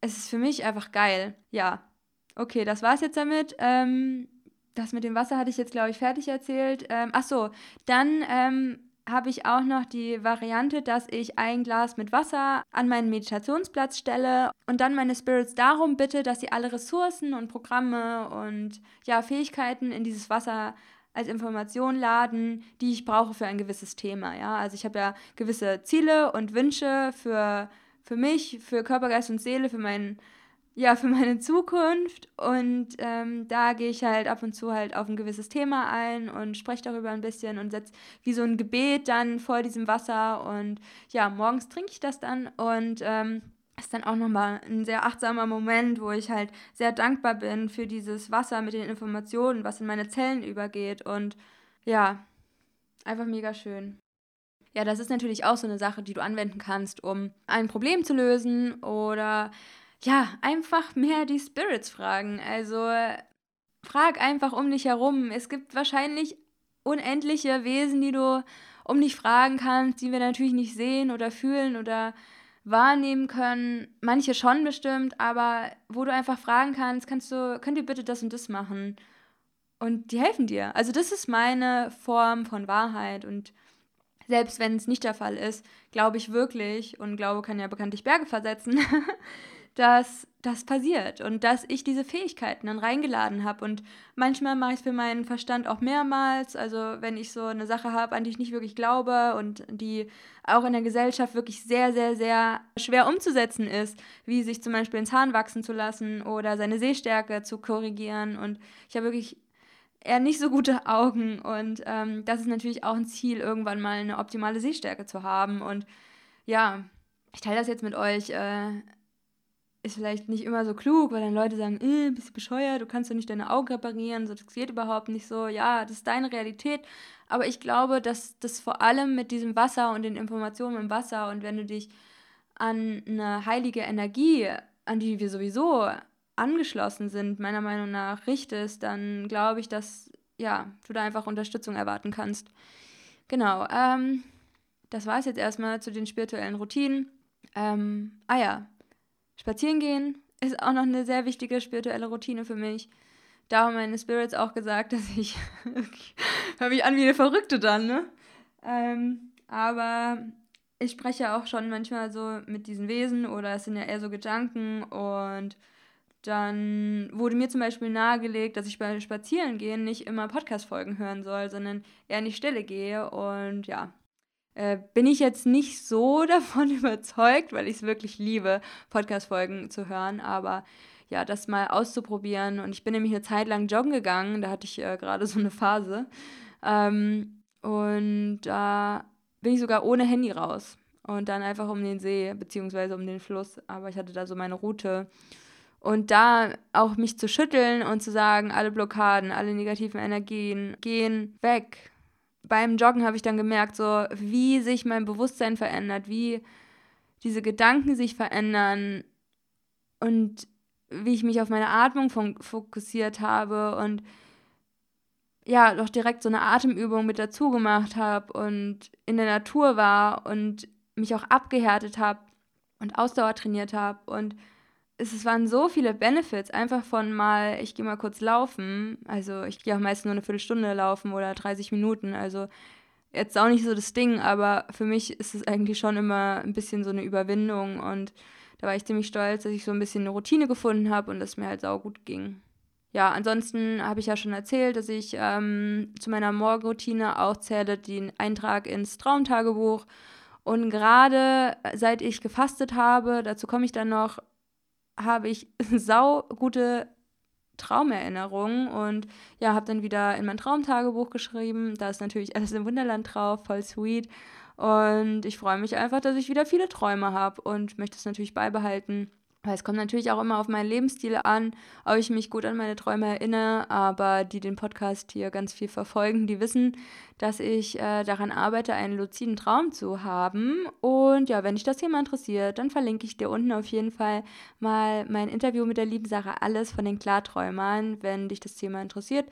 es ist für mich einfach geil. Ja, okay, das war's jetzt damit. Ähm, das mit dem Wasser hatte ich jetzt, glaube ich, fertig erzählt. Ähm, ach so, dann ähm, habe ich auch noch die Variante, dass ich ein Glas mit Wasser an meinen Meditationsplatz stelle und dann meine Spirits darum bitte, dass sie alle Ressourcen und Programme und ja, Fähigkeiten in dieses Wasser als Information laden, die ich brauche für ein gewisses Thema. Ja? Also ich habe ja gewisse Ziele und Wünsche für, für mich, für Körper, Geist und Seele, für meinen ja, für meine Zukunft. Und ähm, da gehe ich halt ab und zu halt auf ein gewisses Thema ein und spreche darüber ein bisschen und setze wie so ein Gebet dann vor diesem Wasser. Und ja, morgens trinke ich das dann und ähm, ist dann auch nochmal ein sehr achtsamer Moment, wo ich halt sehr dankbar bin für dieses Wasser mit den Informationen, was in meine Zellen übergeht. Und ja, einfach mega schön. Ja, das ist natürlich auch so eine Sache, die du anwenden kannst, um ein Problem zu lösen oder ja, einfach mehr die Spirits fragen. Also frag einfach um dich herum. Es gibt wahrscheinlich unendliche Wesen, die du um dich fragen kannst, die wir natürlich nicht sehen oder fühlen oder wahrnehmen können. Manche schon bestimmt, aber wo du einfach fragen kannst, kannst du, könnt ihr bitte das und das machen? Und die helfen dir. Also das ist meine Form von Wahrheit und selbst wenn es nicht der Fall ist, glaube ich wirklich, und Glaube kann ja bekanntlich Berge versetzen, dass das passiert und dass ich diese Fähigkeiten dann reingeladen habe. Und manchmal mache ich es für meinen Verstand auch mehrmals. Also wenn ich so eine Sache habe, an die ich nicht wirklich glaube und die auch in der Gesellschaft wirklich sehr, sehr, sehr schwer umzusetzen ist, wie sich zum Beispiel ins Zahn wachsen zu lassen oder seine Sehstärke zu korrigieren. Und ich habe wirklich eher nicht so gute Augen. Und ähm, das ist natürlich auch ein Ziel, irgendwann mal eine optimale Sehstärke zu haben. Und ja, ich teile das jetzt mit euch. Äh, ist vielleicht nicht immer so klug, weil dann Leute sagen, äh, bist du bescheuert, du kannst doch nicht deine Augen reparieren, so, das geht überhaupt nicht so. Ja, das ist deine Realität. Aber ich glaube, dass das vor allem mit diesem Wasser und den Informationen im Wasser und wenn du dich an eine heilige Energie, an die wir sowieso angeschlossen sind, meiner Meinung nach, richtest, dann glaube ich, dass ja, du da einfach Unterstützung erwarten kannst. Genau, ähm, das war es jetzt erstmal zu den spirituellen Routinen. Ähm, ah ja, Spazieren gehen ist auch noch eine sehr wichtige spirituelle Routine für mich. Da haben meine Spirits auch gesagt, dass ich. höre mich an wie eine Verrückte dann, ne? Ähm, aber ich spreche auch schon manchmal so mit diesen Wesen oder es sind ja eher so Gedanken und dann wurde mir zum Beispiel nahegelegt, dass ich bei Spazierengehen nicht immer Podcast-Folgen hören soll, sondern eher in die Stille gehe. Und ja, äh, bin ich jetzt nicht so davon überzeugt, weil ich es wirklich liebe, Podcast-Folgen zu hören. Aber ja, das mal auszuprobieren. Und ich bin nämlich eine Zeit lang joggen gegangen, da hatte ich äh, gerade so eine Phase. Ähm, und da bin ich sogar ohne Handy raus. Und dann einfach um den See, beziehungsweise um den Fluss. Aber ich hatte da so meine Route. Und da auch mich zu schütteln und zu sagen, alle Blockaden, alle negativen Energien gehen weg. Beim Joggen habe ich dann gemerkt, so wie sich mein Bewusstsein verändert, wie diese Gedanken sich verändern und wie ich mich auf meine Atmung fokussiert habe und ja, doch direkt so eine Atemübung mit dazu gemacht habe und in der Natur war und mich auch abgehärtet habe und Ausdauer trainiert habe und es, waren so viele Benefits, einfach von mal, ich gehe mal kurz laufen, also ich gehe auch meist nur eine Viertelstunde laufen oder 30 Minuten, also jetzt auch nicht so das Ding, aber für mich ist es eigentlich schon immer ein bisschen so eine Überwindung und da war ich ziemlich stolz, dass ich so ein bisschen eine Routine gefunden habe und es mir halt saugut ging. Ja, ansonsten habe ich ja schon erzählt, dass ich ähm, zu meiner Morgenroutine auch zähle den Eintrag ins Traumtagebuch. Und gerade seit ich gefastet habe, dazu komme ich dann noch, habe ich sau gute Traumerinnerungen und ja, habe dann wieder in mein Traumtagebuch geschrieben. Da ist natürlich alles im Wunderland drauf, voll sweet. Und ich freue mich einfach, dass ich wieder viele Träume habe und möchte es natürlich beibehalten. Weil es kommt natürlich auch immer auf meinen Lebensstil an, ob ich mich gut an meine Träume erinnere, aber die den Podcast hier ganz viel verfolgen, die wissen, dass ich äh, daran arbeite, einen luziden Traum zu haben. Und ja, wenn dich das Thema interessiert, dann verlinke ich dir unten auf jeden Fall mal mein Interview mit der lieben Sarah Alles von den Klarträumern. Wenn dich das Thema interessiert,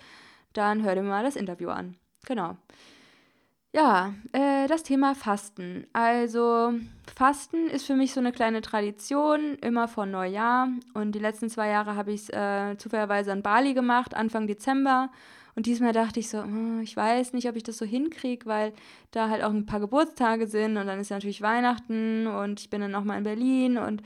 dann hör dir mal das Interview an. Genau. Ja, äh, das Thema Fasten. Also Fasten ist für mich so eine kleine Tradition, immer vor Neujahr. Und die letzten zwei Jahre habe ich es äh, zufälligerweise in Bali gemacht, Anfang Dezember. Und diesmal dachte ich so, hm, ich weiß nicht, ob ich das so hinkriege, weil da halt auch ein paar Geburtstage sind und dann ist natürlich Weihnachten und ich bin dann auch mal in Berlin und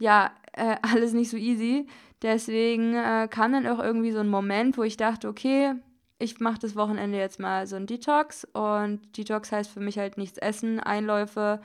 ja, äh, alles nicht so easy. Deswegen äh, kam dann auch irgendwie so ein Moment, wo ich dachte, okay, ich mache das Wochenende jetzt mal so ein Detox und Detox heißt für mich halt nichts essen, Einläufe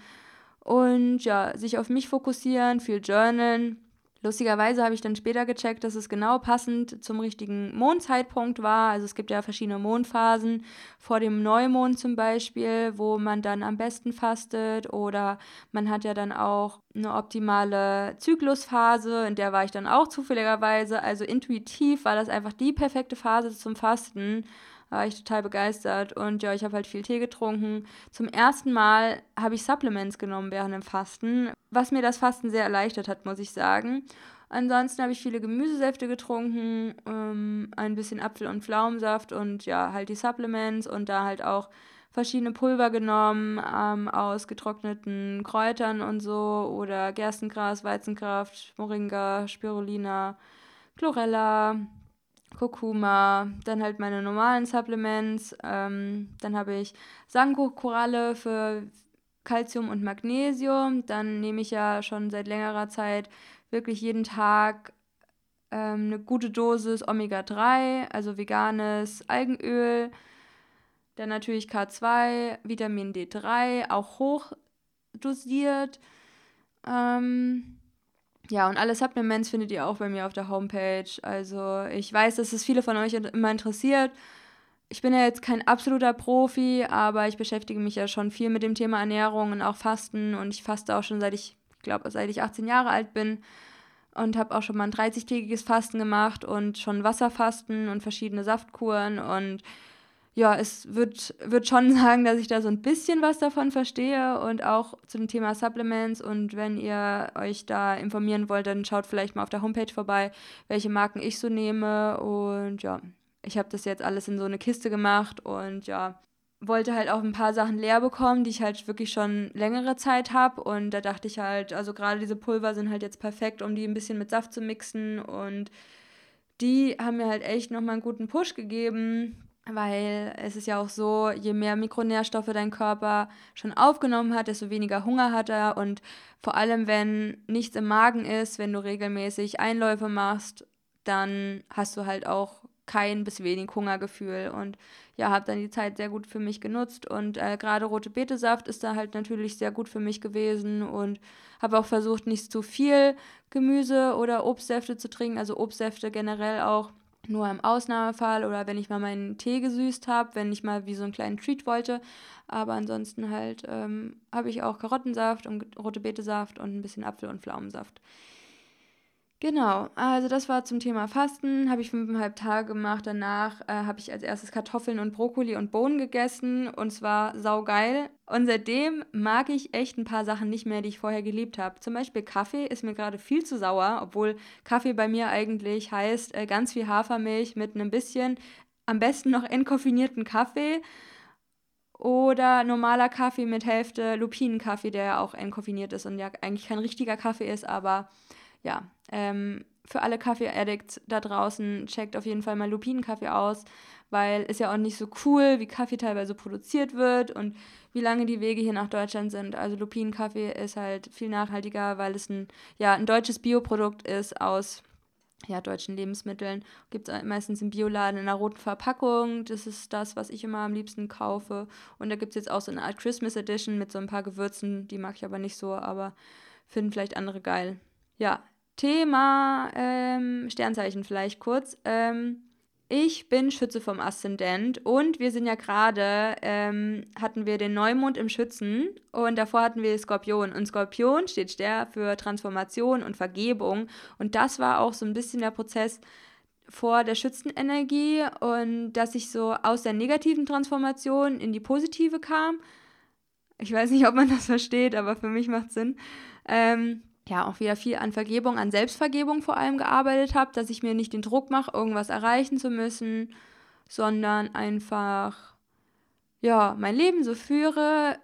und ja, sich auf mich fokussieren, viel journalen Lustigerweise habe ich dann später gecheckt, dass es genau passend zum richtigen Mondzeitpunkt war. Also es gibt ja verschiedene Mondphasen, vor dem Neumond zum Beispiel, wo man dann am besten fastet. Oder man hat ja dann auch eine optimale Zyklusphase, in der war ich dann auch zufälligerweise. Also intuitiv war das einfach die perfekte Phase zum Fasten war ich total begeistert. Und ja, ich habe halt viel Tee getrunken. Zum ersten Mal habe ich Supplements genommen während dem Fasten, was mir das Fasten sehr erleichtert hat, muss ich sagen. Ansonsten habe ich viele Gemüsesäfte getrunken, ähm, ein bisschen Apfel- und Pflaumensaft und ja, halt die Supplements und da halt auch verschiedene Pulver genommen ähm, aus getrockneten Kräutern und so oder Gerstengras, Weizenkraft, Moringa, Spirulina, Chlorella, Kurkuma, dann halt meine normalen Supplements, ähm, dann habe ich Sango-Koralle für Calcium und Magnesium, dann nehme ich ja schon seit längerer Zeit wirklich jeden Tag ähm, eine gute Dosis Omega-3, also veganes Algenöl, dann natürlich K2, Vitamin D3, auch hoch dosiert. Ähm, ja, und alle Supplements findet ihr auch bei mir auf der Homepage. Also ich weiß, dass es viele von euch immer interessiert. Ich bin ja jetzt kein absoluter Profi, aber ich beschäftige mich ja schon viel mit dem Thema Ernährung und auch Fasten. Und ich faste auch schon seit ich, glaube, seit ich 18 Jahre alt bin. Und habe auch schon mal ein 30-tägiges Fasten gemacht und schon Wasserfasten und verschiedene Saftkuren. Und ja, es wird, wird schon sagen, dass ich da so ein bisschen was davon verstehe und auch zu dem Thema Supplements. Und wenn ihr euch da informieren wollt, dann schaut vielleicht mal auf der Homepage vorbei, welche Marken ich so nehme. Und ja, ich habe das jetzt alles in so eine Kiste gemacht und ja, wollte halt auch ein paar Sachen leer bekommen, die ich halt wirklich schon längere Zeit habe. Und da dachte ich halt, also gerade diese Pulver sind halt jetzt perfekt, um die ein bisschen mit Saft zu mixen. Und die haben mir halt echt nochmal einen guten Push gegeben weil es ist ja auch so, je mehr Mikronährstoffe dein Körper schon aufgenommen hat, desto weniger Hunger hat er. Und vor allem, wenn nichts im Magen ist, wenn du regelmäßig Einläufe machst, dann hast du halt auch kein bis wenig Hungergefühl. Und ja, habe dann die Zeit sehr gut für mich genutzt. Und äh, gerade rote Betesaft ist da halt natürlich sehr gut für mich gewesen. Und habe auch versucht, nicht zu viel Gemüse oder Obstsäfte zu trinken, also Obstsäfte generell auch nur im Ausnahmefall oder wenn ich mal meinen Tee gesüßt habe, wenn ich mal wie so einen kleinen Treat wollte. Aber ansonsten halt ähm, habe ich auch Karottensaft und rote Betesaft und ein bisschen Apfel- und Pflaumensaft. Genau, also das war zum Thema Fasten, habe ich fünfeinhalb Tage gemacht. Danach äh, habe ich als erstes Kartoffeln und Brokkoli und Bohnen gegessen und zwar saugeil. Und seitdem mag ich echt ein paar Sachen nicht mehr, die ich vorher geliebt habe. Zum Beispiel Kaffee ist mir gerade viel zu sauer, obwohl Kaffee bei mir eigentlich heißt äh, ganz viel Hafermilch mit einem bisschen, am besten noch entkoffinierten Kaffee. Oder normaler Kaffee mit Hälfte Lupinenkaffee, der ja auch entkoffiniert ist und ja eigentlich kein richtiger Kaffee ist, aber ja, ähm, für alle Kaffee-Addicts da draußen, checkt auf jeden Fall mal Lupinenkaffee aus, weil es ja auch nicht so cool, wie Kaffee teilweise produziert wird und wie lange die Wege hier nach Deutschland sind. Also Lupinenkaffee ist halt viel nachhaltiger, weil es ein, ja, ein deutsches Bioprodukt ist aus ja, deutschen Lebensmitteln. Gibt es meistens im Bioladen in einer roten Verpackung. Das ist das, was ich immer am liebsten kaufe. Und da gibt es jetzt auch so eine Art Christmas Edition mit so ein paar Gewürzen. Die mag ich aber nicht so, aber finden vielleicht andere geil. Ja, Thema ähm, Sternzeichen vielleicht kurz. Ähm, ich bin Schütze vom Aszendent und wir sind ja gerade, ähm, hatten wir den Neumond im Schützen und davor hatten wir Skorpion. Und Skorpion steht der für Transformation und Vergebung. Und das war auch so ein bisschen der Prozess vor der Schützenenergie und dass ich so aus der negativen Transformation in die positive kam. Ich weiß nicht, ob man das versteht, aber für mich macht es Sinn. Ähm, ja auch wieder viel an Vergebung, an Selbstvergebung vor allem gearbeitet habe, dass ich mir nicht den Druck mache, irgendwas erreichen zu müssen, sondern einfach ja, mein Leben so führe,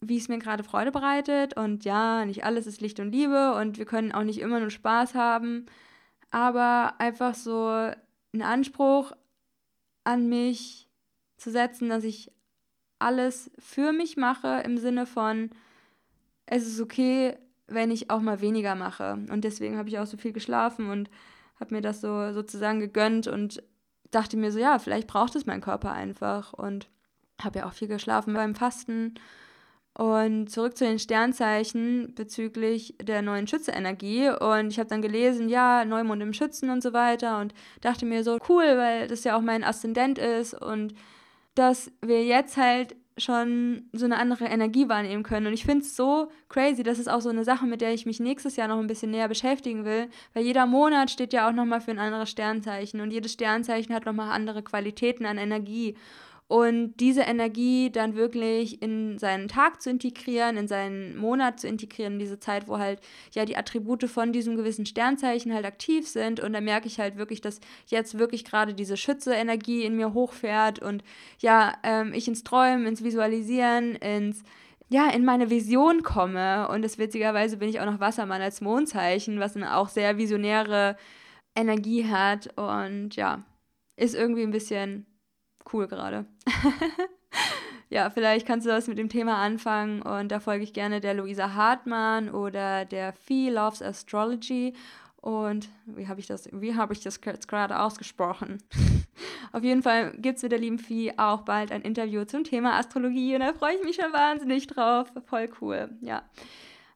wie es mir gerade Freude bereitet. Und ja, nicht alles ist Licht und Liebe und wir können auch nicht immer nur Spaß haben, aber einfach so einen Anspruch an mich zu setzen, dass ich alles für mich mache im Sinne von es ist okay, wenn ich auch mal weniger mache. Und deswegen habe ich auch so viel geschlafen und habe mir das so sozusagen gegönnt und dachte mir so, ja, vielleicht braucht es mein Körper einfach. Und habe ja auch viel geschlafen beim Fasten. Und zurück zu den Sternzeichen bezüglich der neuen Schütze-Energie. Und ich habe dann gelesen, ja, Neumond im Schützen und so weiter. Und dachte mir so, cool, weil das ja auch mein Aszendent ist. Und dass wir jetzt halt schon so eine andere Energie wahrnehmen können. Und ich finde es so crazy, das ist auch so eine Sache, mit der ich mich nächstes Jahr noch ein bisschen näher beschäftigen will, weil jeder Monat steht ja auch nochmal für ein anderes Sternzeichen und jedes Sternzeichen hat nochmal andere Qualitäten an Energie. Und diese Energie dann wirklich in seinen Tag zu integrieren, in seinen Monat zu integrieren, diese Zeit, wo halt ja die Attribute von diesem gewissen Sternzeichen halt aktiv sind. Und da merke ich halt wirklich, dass jetzt wirklich gerade diese Schütze-Energie in mir hochfährt und ja, ähm, ich ins Träumen, ins Visualisieren, ins ja, in meine Vision komme. Und das witzigerweise bin ich auch noch Wassermann als Mondzeichen, was eine auch sehr visionäre Energie hat. Und ja, ist irgendwie ein bisschen cool gerade. ja, vielleicht kannst du was mit dem Thema anfangen und da folge ich gerne der Luisa Hartmann oder der Fee Loves Astrology. Und wie habe ich das, wie habe ich das gerade ausgesprochen? Auf jeden Fall gibt es mit der lieben Fee auch bald ein Interview zum Thema Astrologie und da freue ich mich schon wahnsinnig drauf. Voll cool, ja.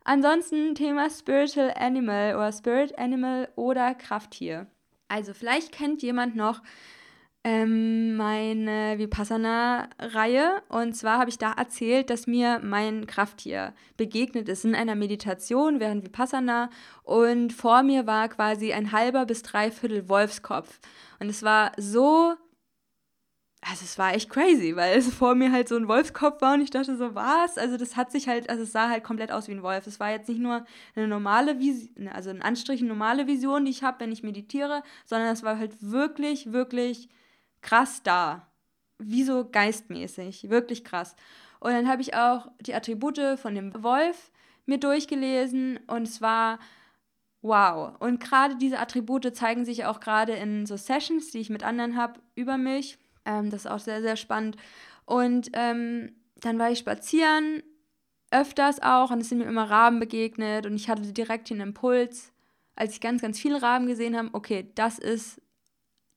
Ansonsten Thema Spiritual Animal oder Spirit Animal oder Krafttier. Also vielleicht kennt jemand noch ähm, meine Vipassana-Reihe. Und zwar habe ich da erzählt, dass mir mein Krafttier begegnet ist in einer Meditation während Vipassana. Und vor mir war quasi ein halber bis dreiviertel Wolfskopf. Und es war so also es war echt crazy, weil es vor mir halt so ein Wolfskopf war und ich dachte so, was? Also das hat sich halt, also es sah halt komplett aus wie ein Wolf. Es war jetzt nicht nur eine normale Vision, also in Anstrichen normale Vision, die ich habe, wenn ich meditiere, sondern es war halt wirklich, wirklich krass da. Wie so geistmäßig. Wirklich krass. Und dann habe ich auch die Attribute von dem Wolf mir durchgelesen und es war wow. Und gerade diese Attribute zeigen sich auch gerade in so Sessions, die ich mit anderen habe, über mich. Ähm, das ist auch sehr, sehr spannend. Und ähm, dann war ich spazieren, öfters auch, und es sind mir immer Raben begegnet und ich hatte direkt den Impuls, als ich ganz, ganz viele Raben gesehen habe, okay, das ist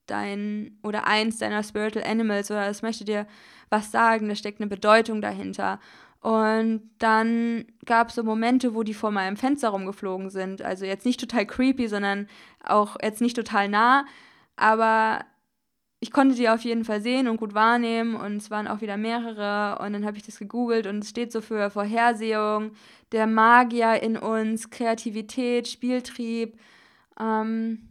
dein oder eins deiner Spiritual Animals oder das möchte dir was sagen, da steckt eine Bedeutung dahinter. Und dann gab es so Momente, wo die vor meinem Fenster rumgeflogen sind. Also jetzt nicht total creepy, sondern auch jetzt nicht total nah. Aber ich konnte die auf jeden Fall sehen und gut wahrnehmen. Und es waren auch wieder mehrere. Und dann habe ich das gegoogelt und es steht so für Vorhersehung, der Magier in uns, Kreativität, Spieltrieb. Ähm,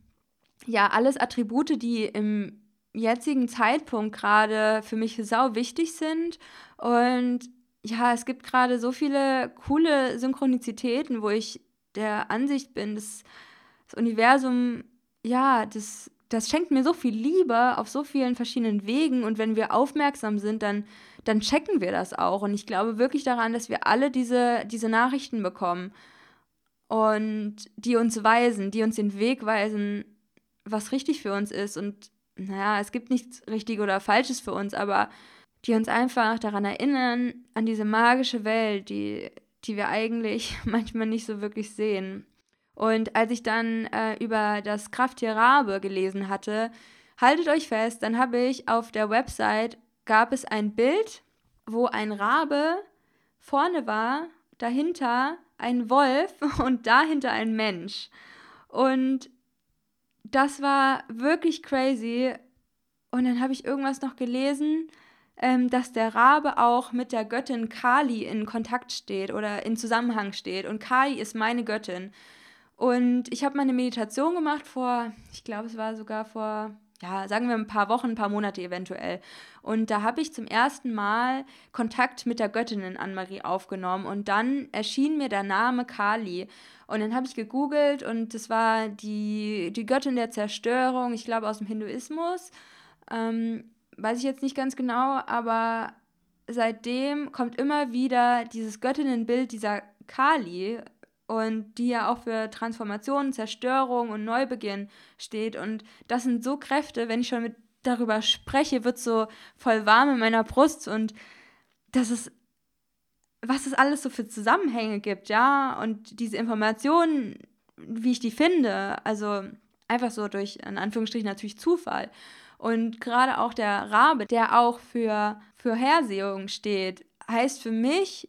ja, alles Attribute, die im jetzigen Zeitpunkt gerade für mich sau wichtig sind. Und ja, es gibt gerade so viele coole Synchronizitäten, wo ich der Ansicht bin, dass das Universum, ja, das, das schenkt mir so viel Liebe auf so vielen verschiedenen Wegen und wenn wir aufmerksam sind, dann, dann checken wir das auch. Und ich glaube wirklich daran, dass wir alle diese, diese Nachrichten bekommen und die uns weisen, die uns den Weg weisen, was richtig für uns ist. Und naja, es gibt nichts richtig oder falsches für uns, aber die uns einfach daran erinnern, an diese magische Welt, die, die wir eigentlich manchmal nicht so wirklich sehen. Und als ich dann äh, über das Krafttier Rabe gelesen hatte, haltet euch fest, dann habe ich auf der Website, gab es ein Bild, wo ein Rabe vorne war, dahinter ein Wolf und dahinter ein Mensch. Und das war wirklich crazy. Und dann habe ich irgendwas noch gelesen, ähm, dass der Rabe auch mit der Göttin Kali in Kontakt steht oder in Zusammenhang steht. Und Kali ist meine Göttin. Und ich habe meine Meditation gemacht vor, ich glaube, es war sogar vor, ja, sagen wir ein paar Wochen, ein paar Monate eventuell. Und da habe ich zum ersten Mal Kontakt mit der Göttin Anne-Marie aufgenommen. Und dann erschien mir der Name Kali. Und dann habe ich gegoogelt und das war die, die Göttin der Zerstörung, ich glaube aus dem Hinduismus. Ähm, weiß ich jetzt nicht ganz genau, aber seitdem kommt immer wieder dieses Göttinnenbild dieser Kali und die ja auch für Transformation, Zerstörung und Neubeginn steht. Und das sind so Kräfte, wenn ich schon mit darüber spreche, wird so voll warm in meiner Brust und das ist, was es alles so für Zusammenhänge gibt, ja, und diese Informationen, wie ich die finde, also einfach so durch, in Anführungsstrichen natürlich Zufall. Und gerade auch der Rabe, der auch für Vorhersehung steht, heißt für mich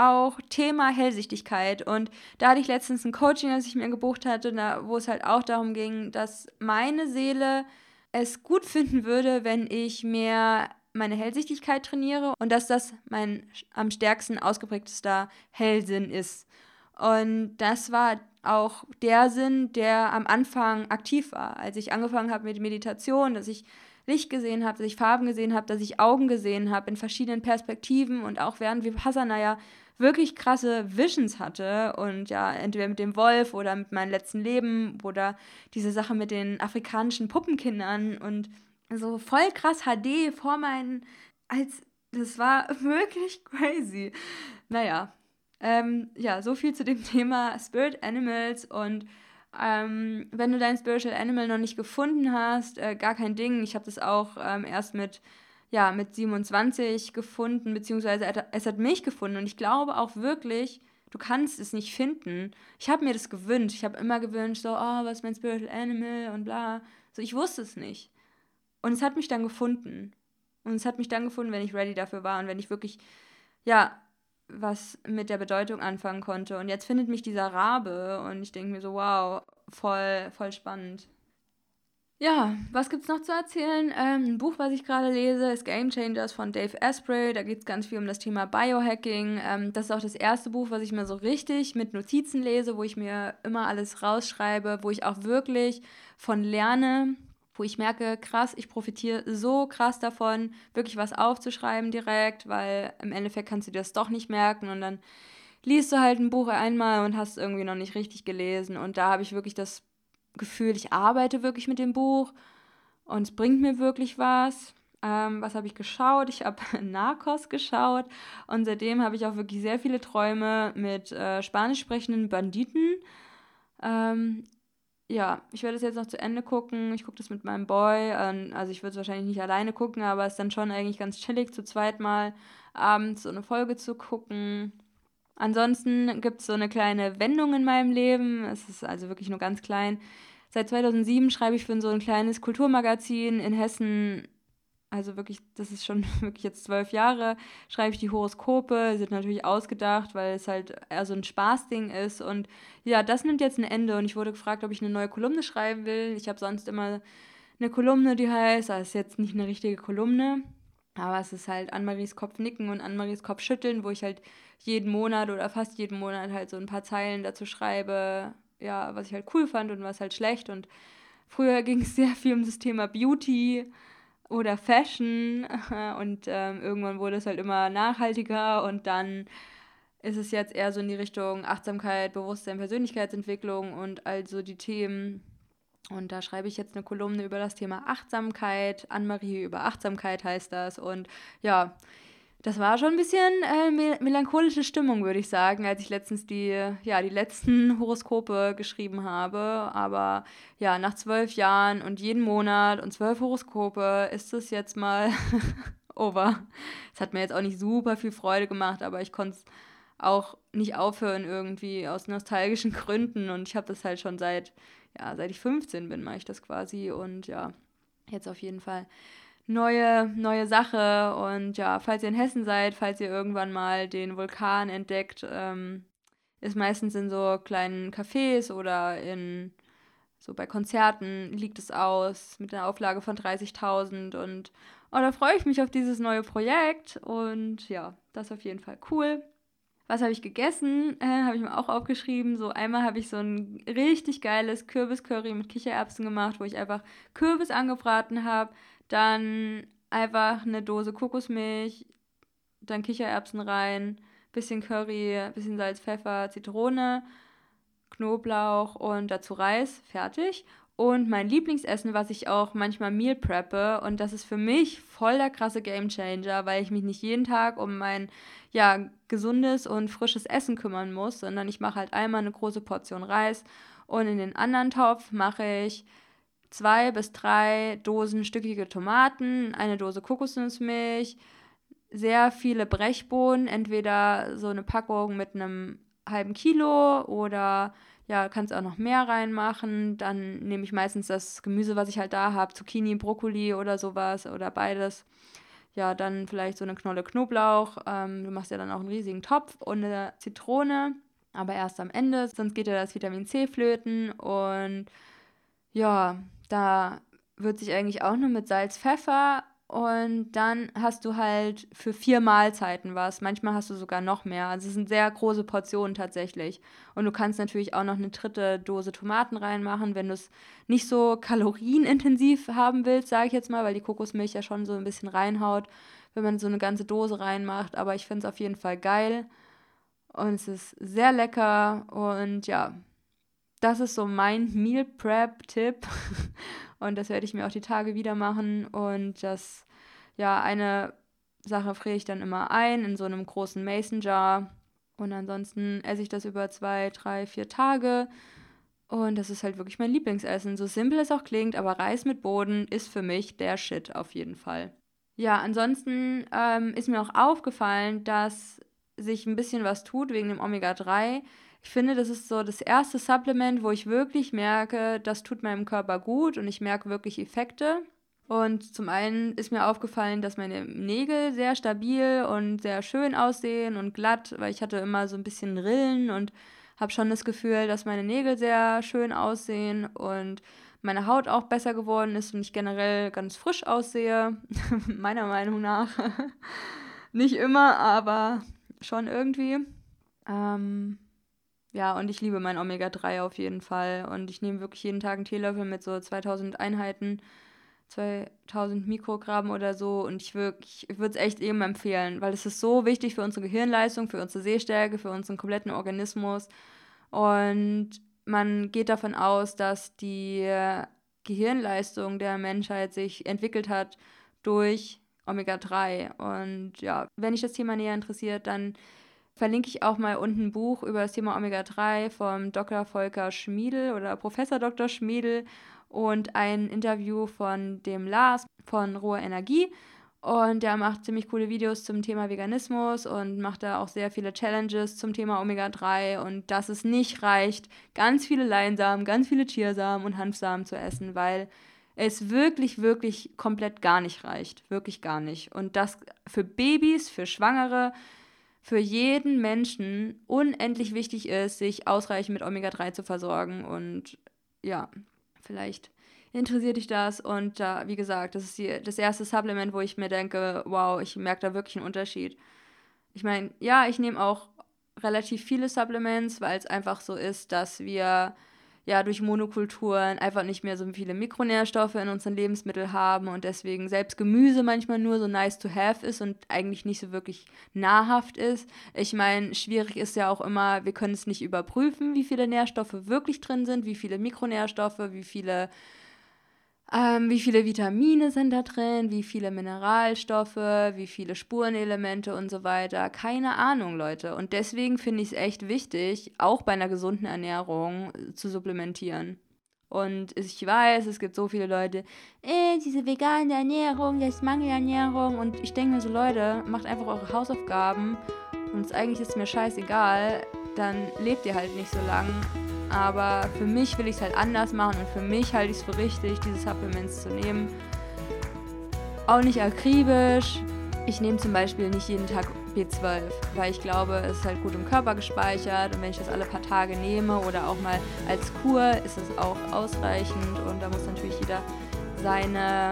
auch Thema Hellsichtigkeit. Und da hatte ich letztens ein Coaching, das ich mir gebucht hatte, wo es halt auch darum ging, dass meine Seele es gut finden würde, wenn ich mehr meine Hellsichtigkeit trainiere und dass das mein am stärksten ausgeprägtester Hellsinn ist. Und das war auch der Sinn, der am Anfang aktiv war. Als ich angefangen habe mit Meditation, dass ich Licht gesehen habe, dass ich Farben gesehen habe, dass ich Augen gesehen habe in verschiedenen Perspektiven und auch während Vipassana ja wirklich krasse Visions hatte und ja, entweder mit dem Wolf oder mit meinem letzten Leben oder diese Sache mit den afrikanischen Puppenkindern und so voll krass HD vor meinen, als das war wirklich crazy. Naja, ähm, ja, so viel zu dem Thema Spirit Animals und ähm, wenn du dein Spiritual Animal noch nicht gefunden hast, äh, gar kein Ding. Ich habe das auch ähm, erst mit, ja, mit 27 gefunden, beziehungsweise es hat mich gefunden und ich glaube auch wirklich, du kannst es nicht finden. Ich habe mir das gewünscht. Ich habe immer gewünscht, so, oh, was ist mein Spiritual Animal und bla. So, ich wusste es nicht. Und es hat mich dann gefunden. Und es hat mich dann gefunden, wenn ich ready dafür war und wenn ich wirklich, ja, was mit der Bedeutung anfangen konnte. Und jetzt findet mich dieser Rabe und ich denke mir so, wow, voll, voll spannend. Ja, was gibt's noch zu erzählen? Ähm, ein Buch, was ich gerade lese, ist Game Changers von Dave Asprey. Da geht es ganz viel um das Thema Biohacking. Ähm, das ist auch das erste Buch, was ich mir so richtig mit Notizen lese, wo ich mir immer alles rausschreibe, wo ich auch wirklich von lerne wo ich merke, krass, ich profitiere so krass davon, wirklich was aufzuschreiben direkt, weil im Endeffekt kannst du dir das doch nicht merken und dann liest du halt ein Buch einmal und hast irgendwie noch nicht richtig gelesen und da habe ich wirklich das Gefühl, ich arbeite wirklich mit dem Buch und es bringt mir wirklich was. Ähm, was habe ich geschaut? Ich habe Narcos geschaut und seitdem habe ich auch wirklich sehr viele Träume mit äh, spanisch sprechenden Banditen. Ähm, ja, ich werde es jetzt noch zu Ende gucken. Ich gucke das mit meinem Boy. Also ich würde es wahrscheinlich nicht alleine gucken, aber es ist dann schon eigentlich ganz chillig, zu zweit mal abends so eine Folge zu gucken. Ansonsten gibt es so eine kleine Wendung in meinem Leben. Es ist also wirklich nur ganz klein. Seit 2007 schreibe ich für so ein kleines Kulturmagazin in Hessen also wirklich, das ist schon wirklich jetzt zwölf Jahre, schreibe ich die Horoskope, sind natürlich ausgedacht, weil es halt eher so ein Spaßding ist. Und ja, das nimmt jetzt ein Ende und ich wurde gefragt, ob ich eine neue Kolumne schreiben will. Ich habe sonst immer eine Kolumne, die heißt, das ist jetzt nicht eine richtige Kolumne, aber es ist halt Annemaries Kopf nicken und Annemaries Kopf schütteln, wo ich halt jeden Monat oder fast jeden Monat halt so ein paar Zeilen dazu schreibe, ja, was ich halt cool fand und was halt schlecht. Und früher ging es sehr viel um das Thema Beauty oder Fashion und ähm, irgendwann wurde es halt immer nachhaltiger und dann ist es jetzt eher so in die Richtung Achtsamkeit, Bewusstsein, Persönlichkeitsentwicklung und also die Themen. Und da schreibe ich jetzt eine Kolumne über das Thema Achtsamkeit. Anne-Marie über Achtsamkeit heißt das. Und ja, das war schon ein bisschen äh, melancholische Stimmung, würde ich sagen, als ich letztens die, ja, die letzten Horoskope geschrieben habe. Aber ja, nach zwölf Jahren und jeden Monat und zwölf Horoskope ist es jetzt mal over. Es hat mir jetzt auch nicht super viel Freude gemacht, aber ich konnte es auch nicht aufhören irgendwie aus nostalgischen Gründen. Und ich habe das halt schon seit, ja, seit ich 15 bin, mache ich das quasi. Und ja, jetzt auf jeden Fall neue, neue Sache. Und ja, falls ihr in Hessen seid, falls ihr irgendwann mal den Vulkan entdeckt, ähm, ist meistens in so kleinen Cafés oder in so bei Konzerten liegt es aus mit einer Auflage von 30.000 und oh, da freue ich mich auf dieses neue Projekt und ja, das ist auf jeden Fall cool. Was habe ich gegessen? Äh, habe ich mir auch aufgeschrieben. So einmal habe ich so ein richtig geiles Kürbiscurry mit Kichererbsen gemacht, wo ich einfach Kürbis angebraten habe, dann einfach eine Dose Kokosmilch, dann Kichererbsen rein, bisschen Curry, bisschen Salz, Pfeffer, Zitrone, Knoblauch und dazu Reis, fertig. Und mein Lieblingsessen, was ich auch manchmal Meal preppe, und das ist für mich voll der krasse Gamechanger, weil ich mich nicht jeden Tag um mein ja, gesundes und frisches Essen kümmern muss, sondern ich mache halt einmal eine große Portion Reis und in den anderen Topf mache ich zwei bis drei Dosen stückige Tomaten, eine Dose Kokosnussmilch, sehr viele Brechbohnen, entweder so eine Packung mit einem halben Kilo oder ja, kannst auch noch mehr reinmachen. Dann nehme ich meistens das Gemüse, was ich halt da habe, Zucchini, Brokkoli oder sowas oder beides. Ja, dann vielleicht so eine Knolle Knoblauch. Ähm, du machst ja dann auch einen riesigen Topf und eine Zitrone, aber erst am Ende, sonst geht ja das Vitamin C flöten und ja, da wird sich eigentlich auch nur mit Salz, Pfeffer und dann hast du halt für vier Mahlzeiten was. Manchmal hast du sogar noch mehr. Also es sind sehr große Portionen tatsächlich. Und du kannst natürlich auch noch eine dritte Dose Tomaten reinmachen, wenn du es nicht so kalorienintensiv haben willst, sage ich jetzt mal, weil die Kokosmilch ja schon so ein bisschen reinhaut, wenn man so eine ganze Dose reinmacht. Aber ich finde es auf jeden Fall geil. Und es ist sehr lecker. Und ja, das ist so mein Meal Prep-Tipp. und das werde ich mir auch die Tage wieder machen. Und das, ja, eine Sache friere ich dann immer ein in so einem großen Mason Jar. Und ansonsten esse ich das über zwei, drei, vier Tage. Und das ist halt wirklich mein Lieblingsessen. So simpel es auch klingt, aber Reis mit Boden ist für mich der Shit auf jeden Fall. Ja, ansonsten ähm, ist mir auch aufgefallen, dass sich ein bisschen was tut wegen dem Omega-3. Ich finde, das ist so das erste Supplement, wo ich wirklich merke, das tut meinem Körper gut und ich merke wirklich Effekte. Und zum einen ist mir aufgefallen, dass meine Nägel sehr stabil und sehr schön aussehen und glatt, weil ich hatte immer so ein bisschen Rillen und habe schon das Gefühl, dass meine Nägel sehr schön aussehen und meine Haut auch besser geworden ist und ich generell ganz frisch aussehe, meiner Meinung nach. Nicht immer, aber schon irgendwie. Ähm, ja, und ich liebe mein Omega-3 auf jeden Fall. Und ich nehme wirklich jeden Tag einen Teelöffel mit so 2000 Einheiten, 2000 Mikrogramm oder so. Und ich, ich würde es echt eben empfehlen, weil es ist so wichtig für unsere Gehirnleistung, für unsere Sehstärke, für unseren kompletten Organismus. Und man geht davon aus, dass die Gehirnleistung der Menschheit sich entwickelt hat durch Omega-3. Und ja, wenn dich das Thema näher interessiert, dann verlinke ich auch mal unten ein Buch über das Thema Omega-3 vom Dr. Volker Schmiedel oder Professor Dr. Schmiedel und ein Interview von dem Lars von Rohe Energie. Und der macht ziemlich coole Videos zum Thema Veganismus und macht da auch sehr viele Challenges zum Thema Omega-3 und dass es nicht reicht, ganz viele Leinsamen, ganz viele Chiasamen und Hanfsamen zu essen, weil es wirklich, wirklich komplett gar nicht reicht. Wirklich gar nicht. Und das für Babys, für Schwangere, für jeden Menschen unendlich wichtig ist, sich ausreichend mit Omega-3 zu versorgen. Und ja, vielleicht interessiert dich das. Und äh, wie gesagt, das ist die, das erste Supplement, wo ich mir denke, wow, ich merke da wirklich einen Unterschied. Ich meine, ja, ich nehme auch relativ viele Supplements, weil es einfach so ist, dass wir ja durch Monokulturen einfach nicht mehr so viele Mikronährstoffe in unseren Lebensmitteln haben und deswegen selbst Gemüse manchmal nur so nice to have ist und eigentlich nicht so wirklich nahrhaft ist. Ich meine, schwierig ist ja auch immer, wir können es nicht überprüfen, wie viele Nährstoffe wirklich drin sind, wie viele Mikronährstoffe, wie viele ähm, wie viele Vitamine sind da drin, wie viele Mineralstoffe, wie viele Spurenelemente und so weiter. Keine Ahnung, Leute. Und deswegen finde ich es echt wichtig, auch bei einer gesunden Ernährung äh, zu supplementieren. Und ich weiß, es gibt so viele Leute, äh, diese vegane Ernährung, das ist Mangelernährung. Und ich denke mir so, Leute, macht einfach eure Hausaufgaben. Und eigentlich ist mir scheißegal, dann lebt ihr halt nicht so lang aber für mich will ich es halt anders machen und für mich halte ich es für richtig, diese Supplements zu nehmen. Auch nicht akribisch. Ich nehme zum Beispiel nicht jeden Tag B12, weil ich glaube, es ist halt gut im Körper gespeichert und wenn ich das alle paar Tage nehme oder auch mal als Kur, ist es auch ausreichend und da muss natürlich jeder seine,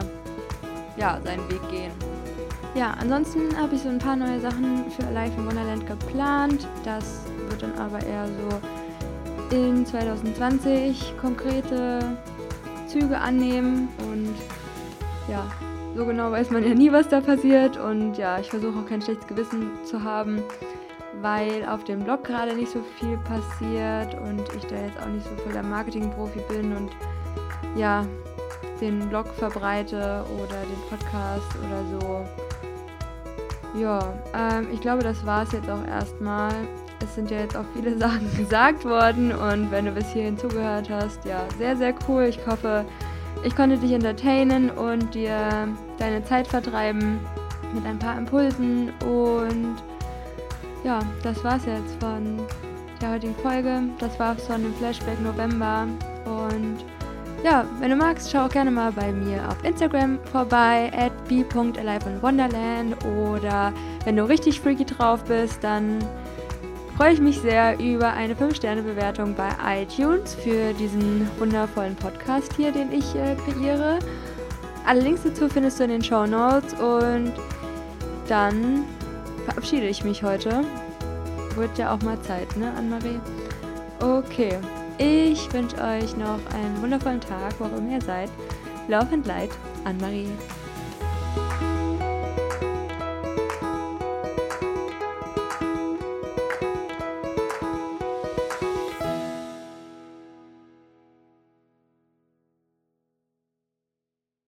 ja, seinen Weg gehen. Ja, ansonsten habe ich so ein paar neue Sachen für Life in Wonderland geplant. Das wird dann aber eher so in 2020 konkrete Züge annehmen und ja, so genau weiß man ja nie, was da passiert und ja, ich versuche auch kein schlechtes Gewissen zu haben, weil auf dem Blog gerade nicht so viel passiert und ich da jetzt auch nicht so voll der Marketingprofi bin und ja, den Blog verbreite oder den Podcast oder so. Ja, ähm, ich glaube, das war es jetzt auch erstmal es sind ja jetzt auch viele Sachen gesagt worden und wenn du bis hierhin zugehört hast, ja, sehr, sehr cool. Ich hoffe, ich konnte dich entertainen und dir deine Zeit vertreiben mit ein paar Impulsen und ja, das war's jetzt von der heutigen Folge. Das war's von dem Flashback November und ja, wenn du magst, schau auch gerne mal bei mir auf Instagram vorbei, at b.aliveonwonderland oder wenn du richtig freaky drauf bist, dann freue ich mich sehr über eine 5-Sterne-Bewertung bei iTunes für diesen wundervollen Podcast hier, den ich äh, kreiere. Alle Links dazu findest du in den Show Notes und dann verabschiede ich mich heute. Wird ja auch mal Zeit, ne, Anne-Marie? Okay, ich wünsche euch noch einen wundervollen Tag, wo auch immer ihr seid. Love and Light, Anne-Marie.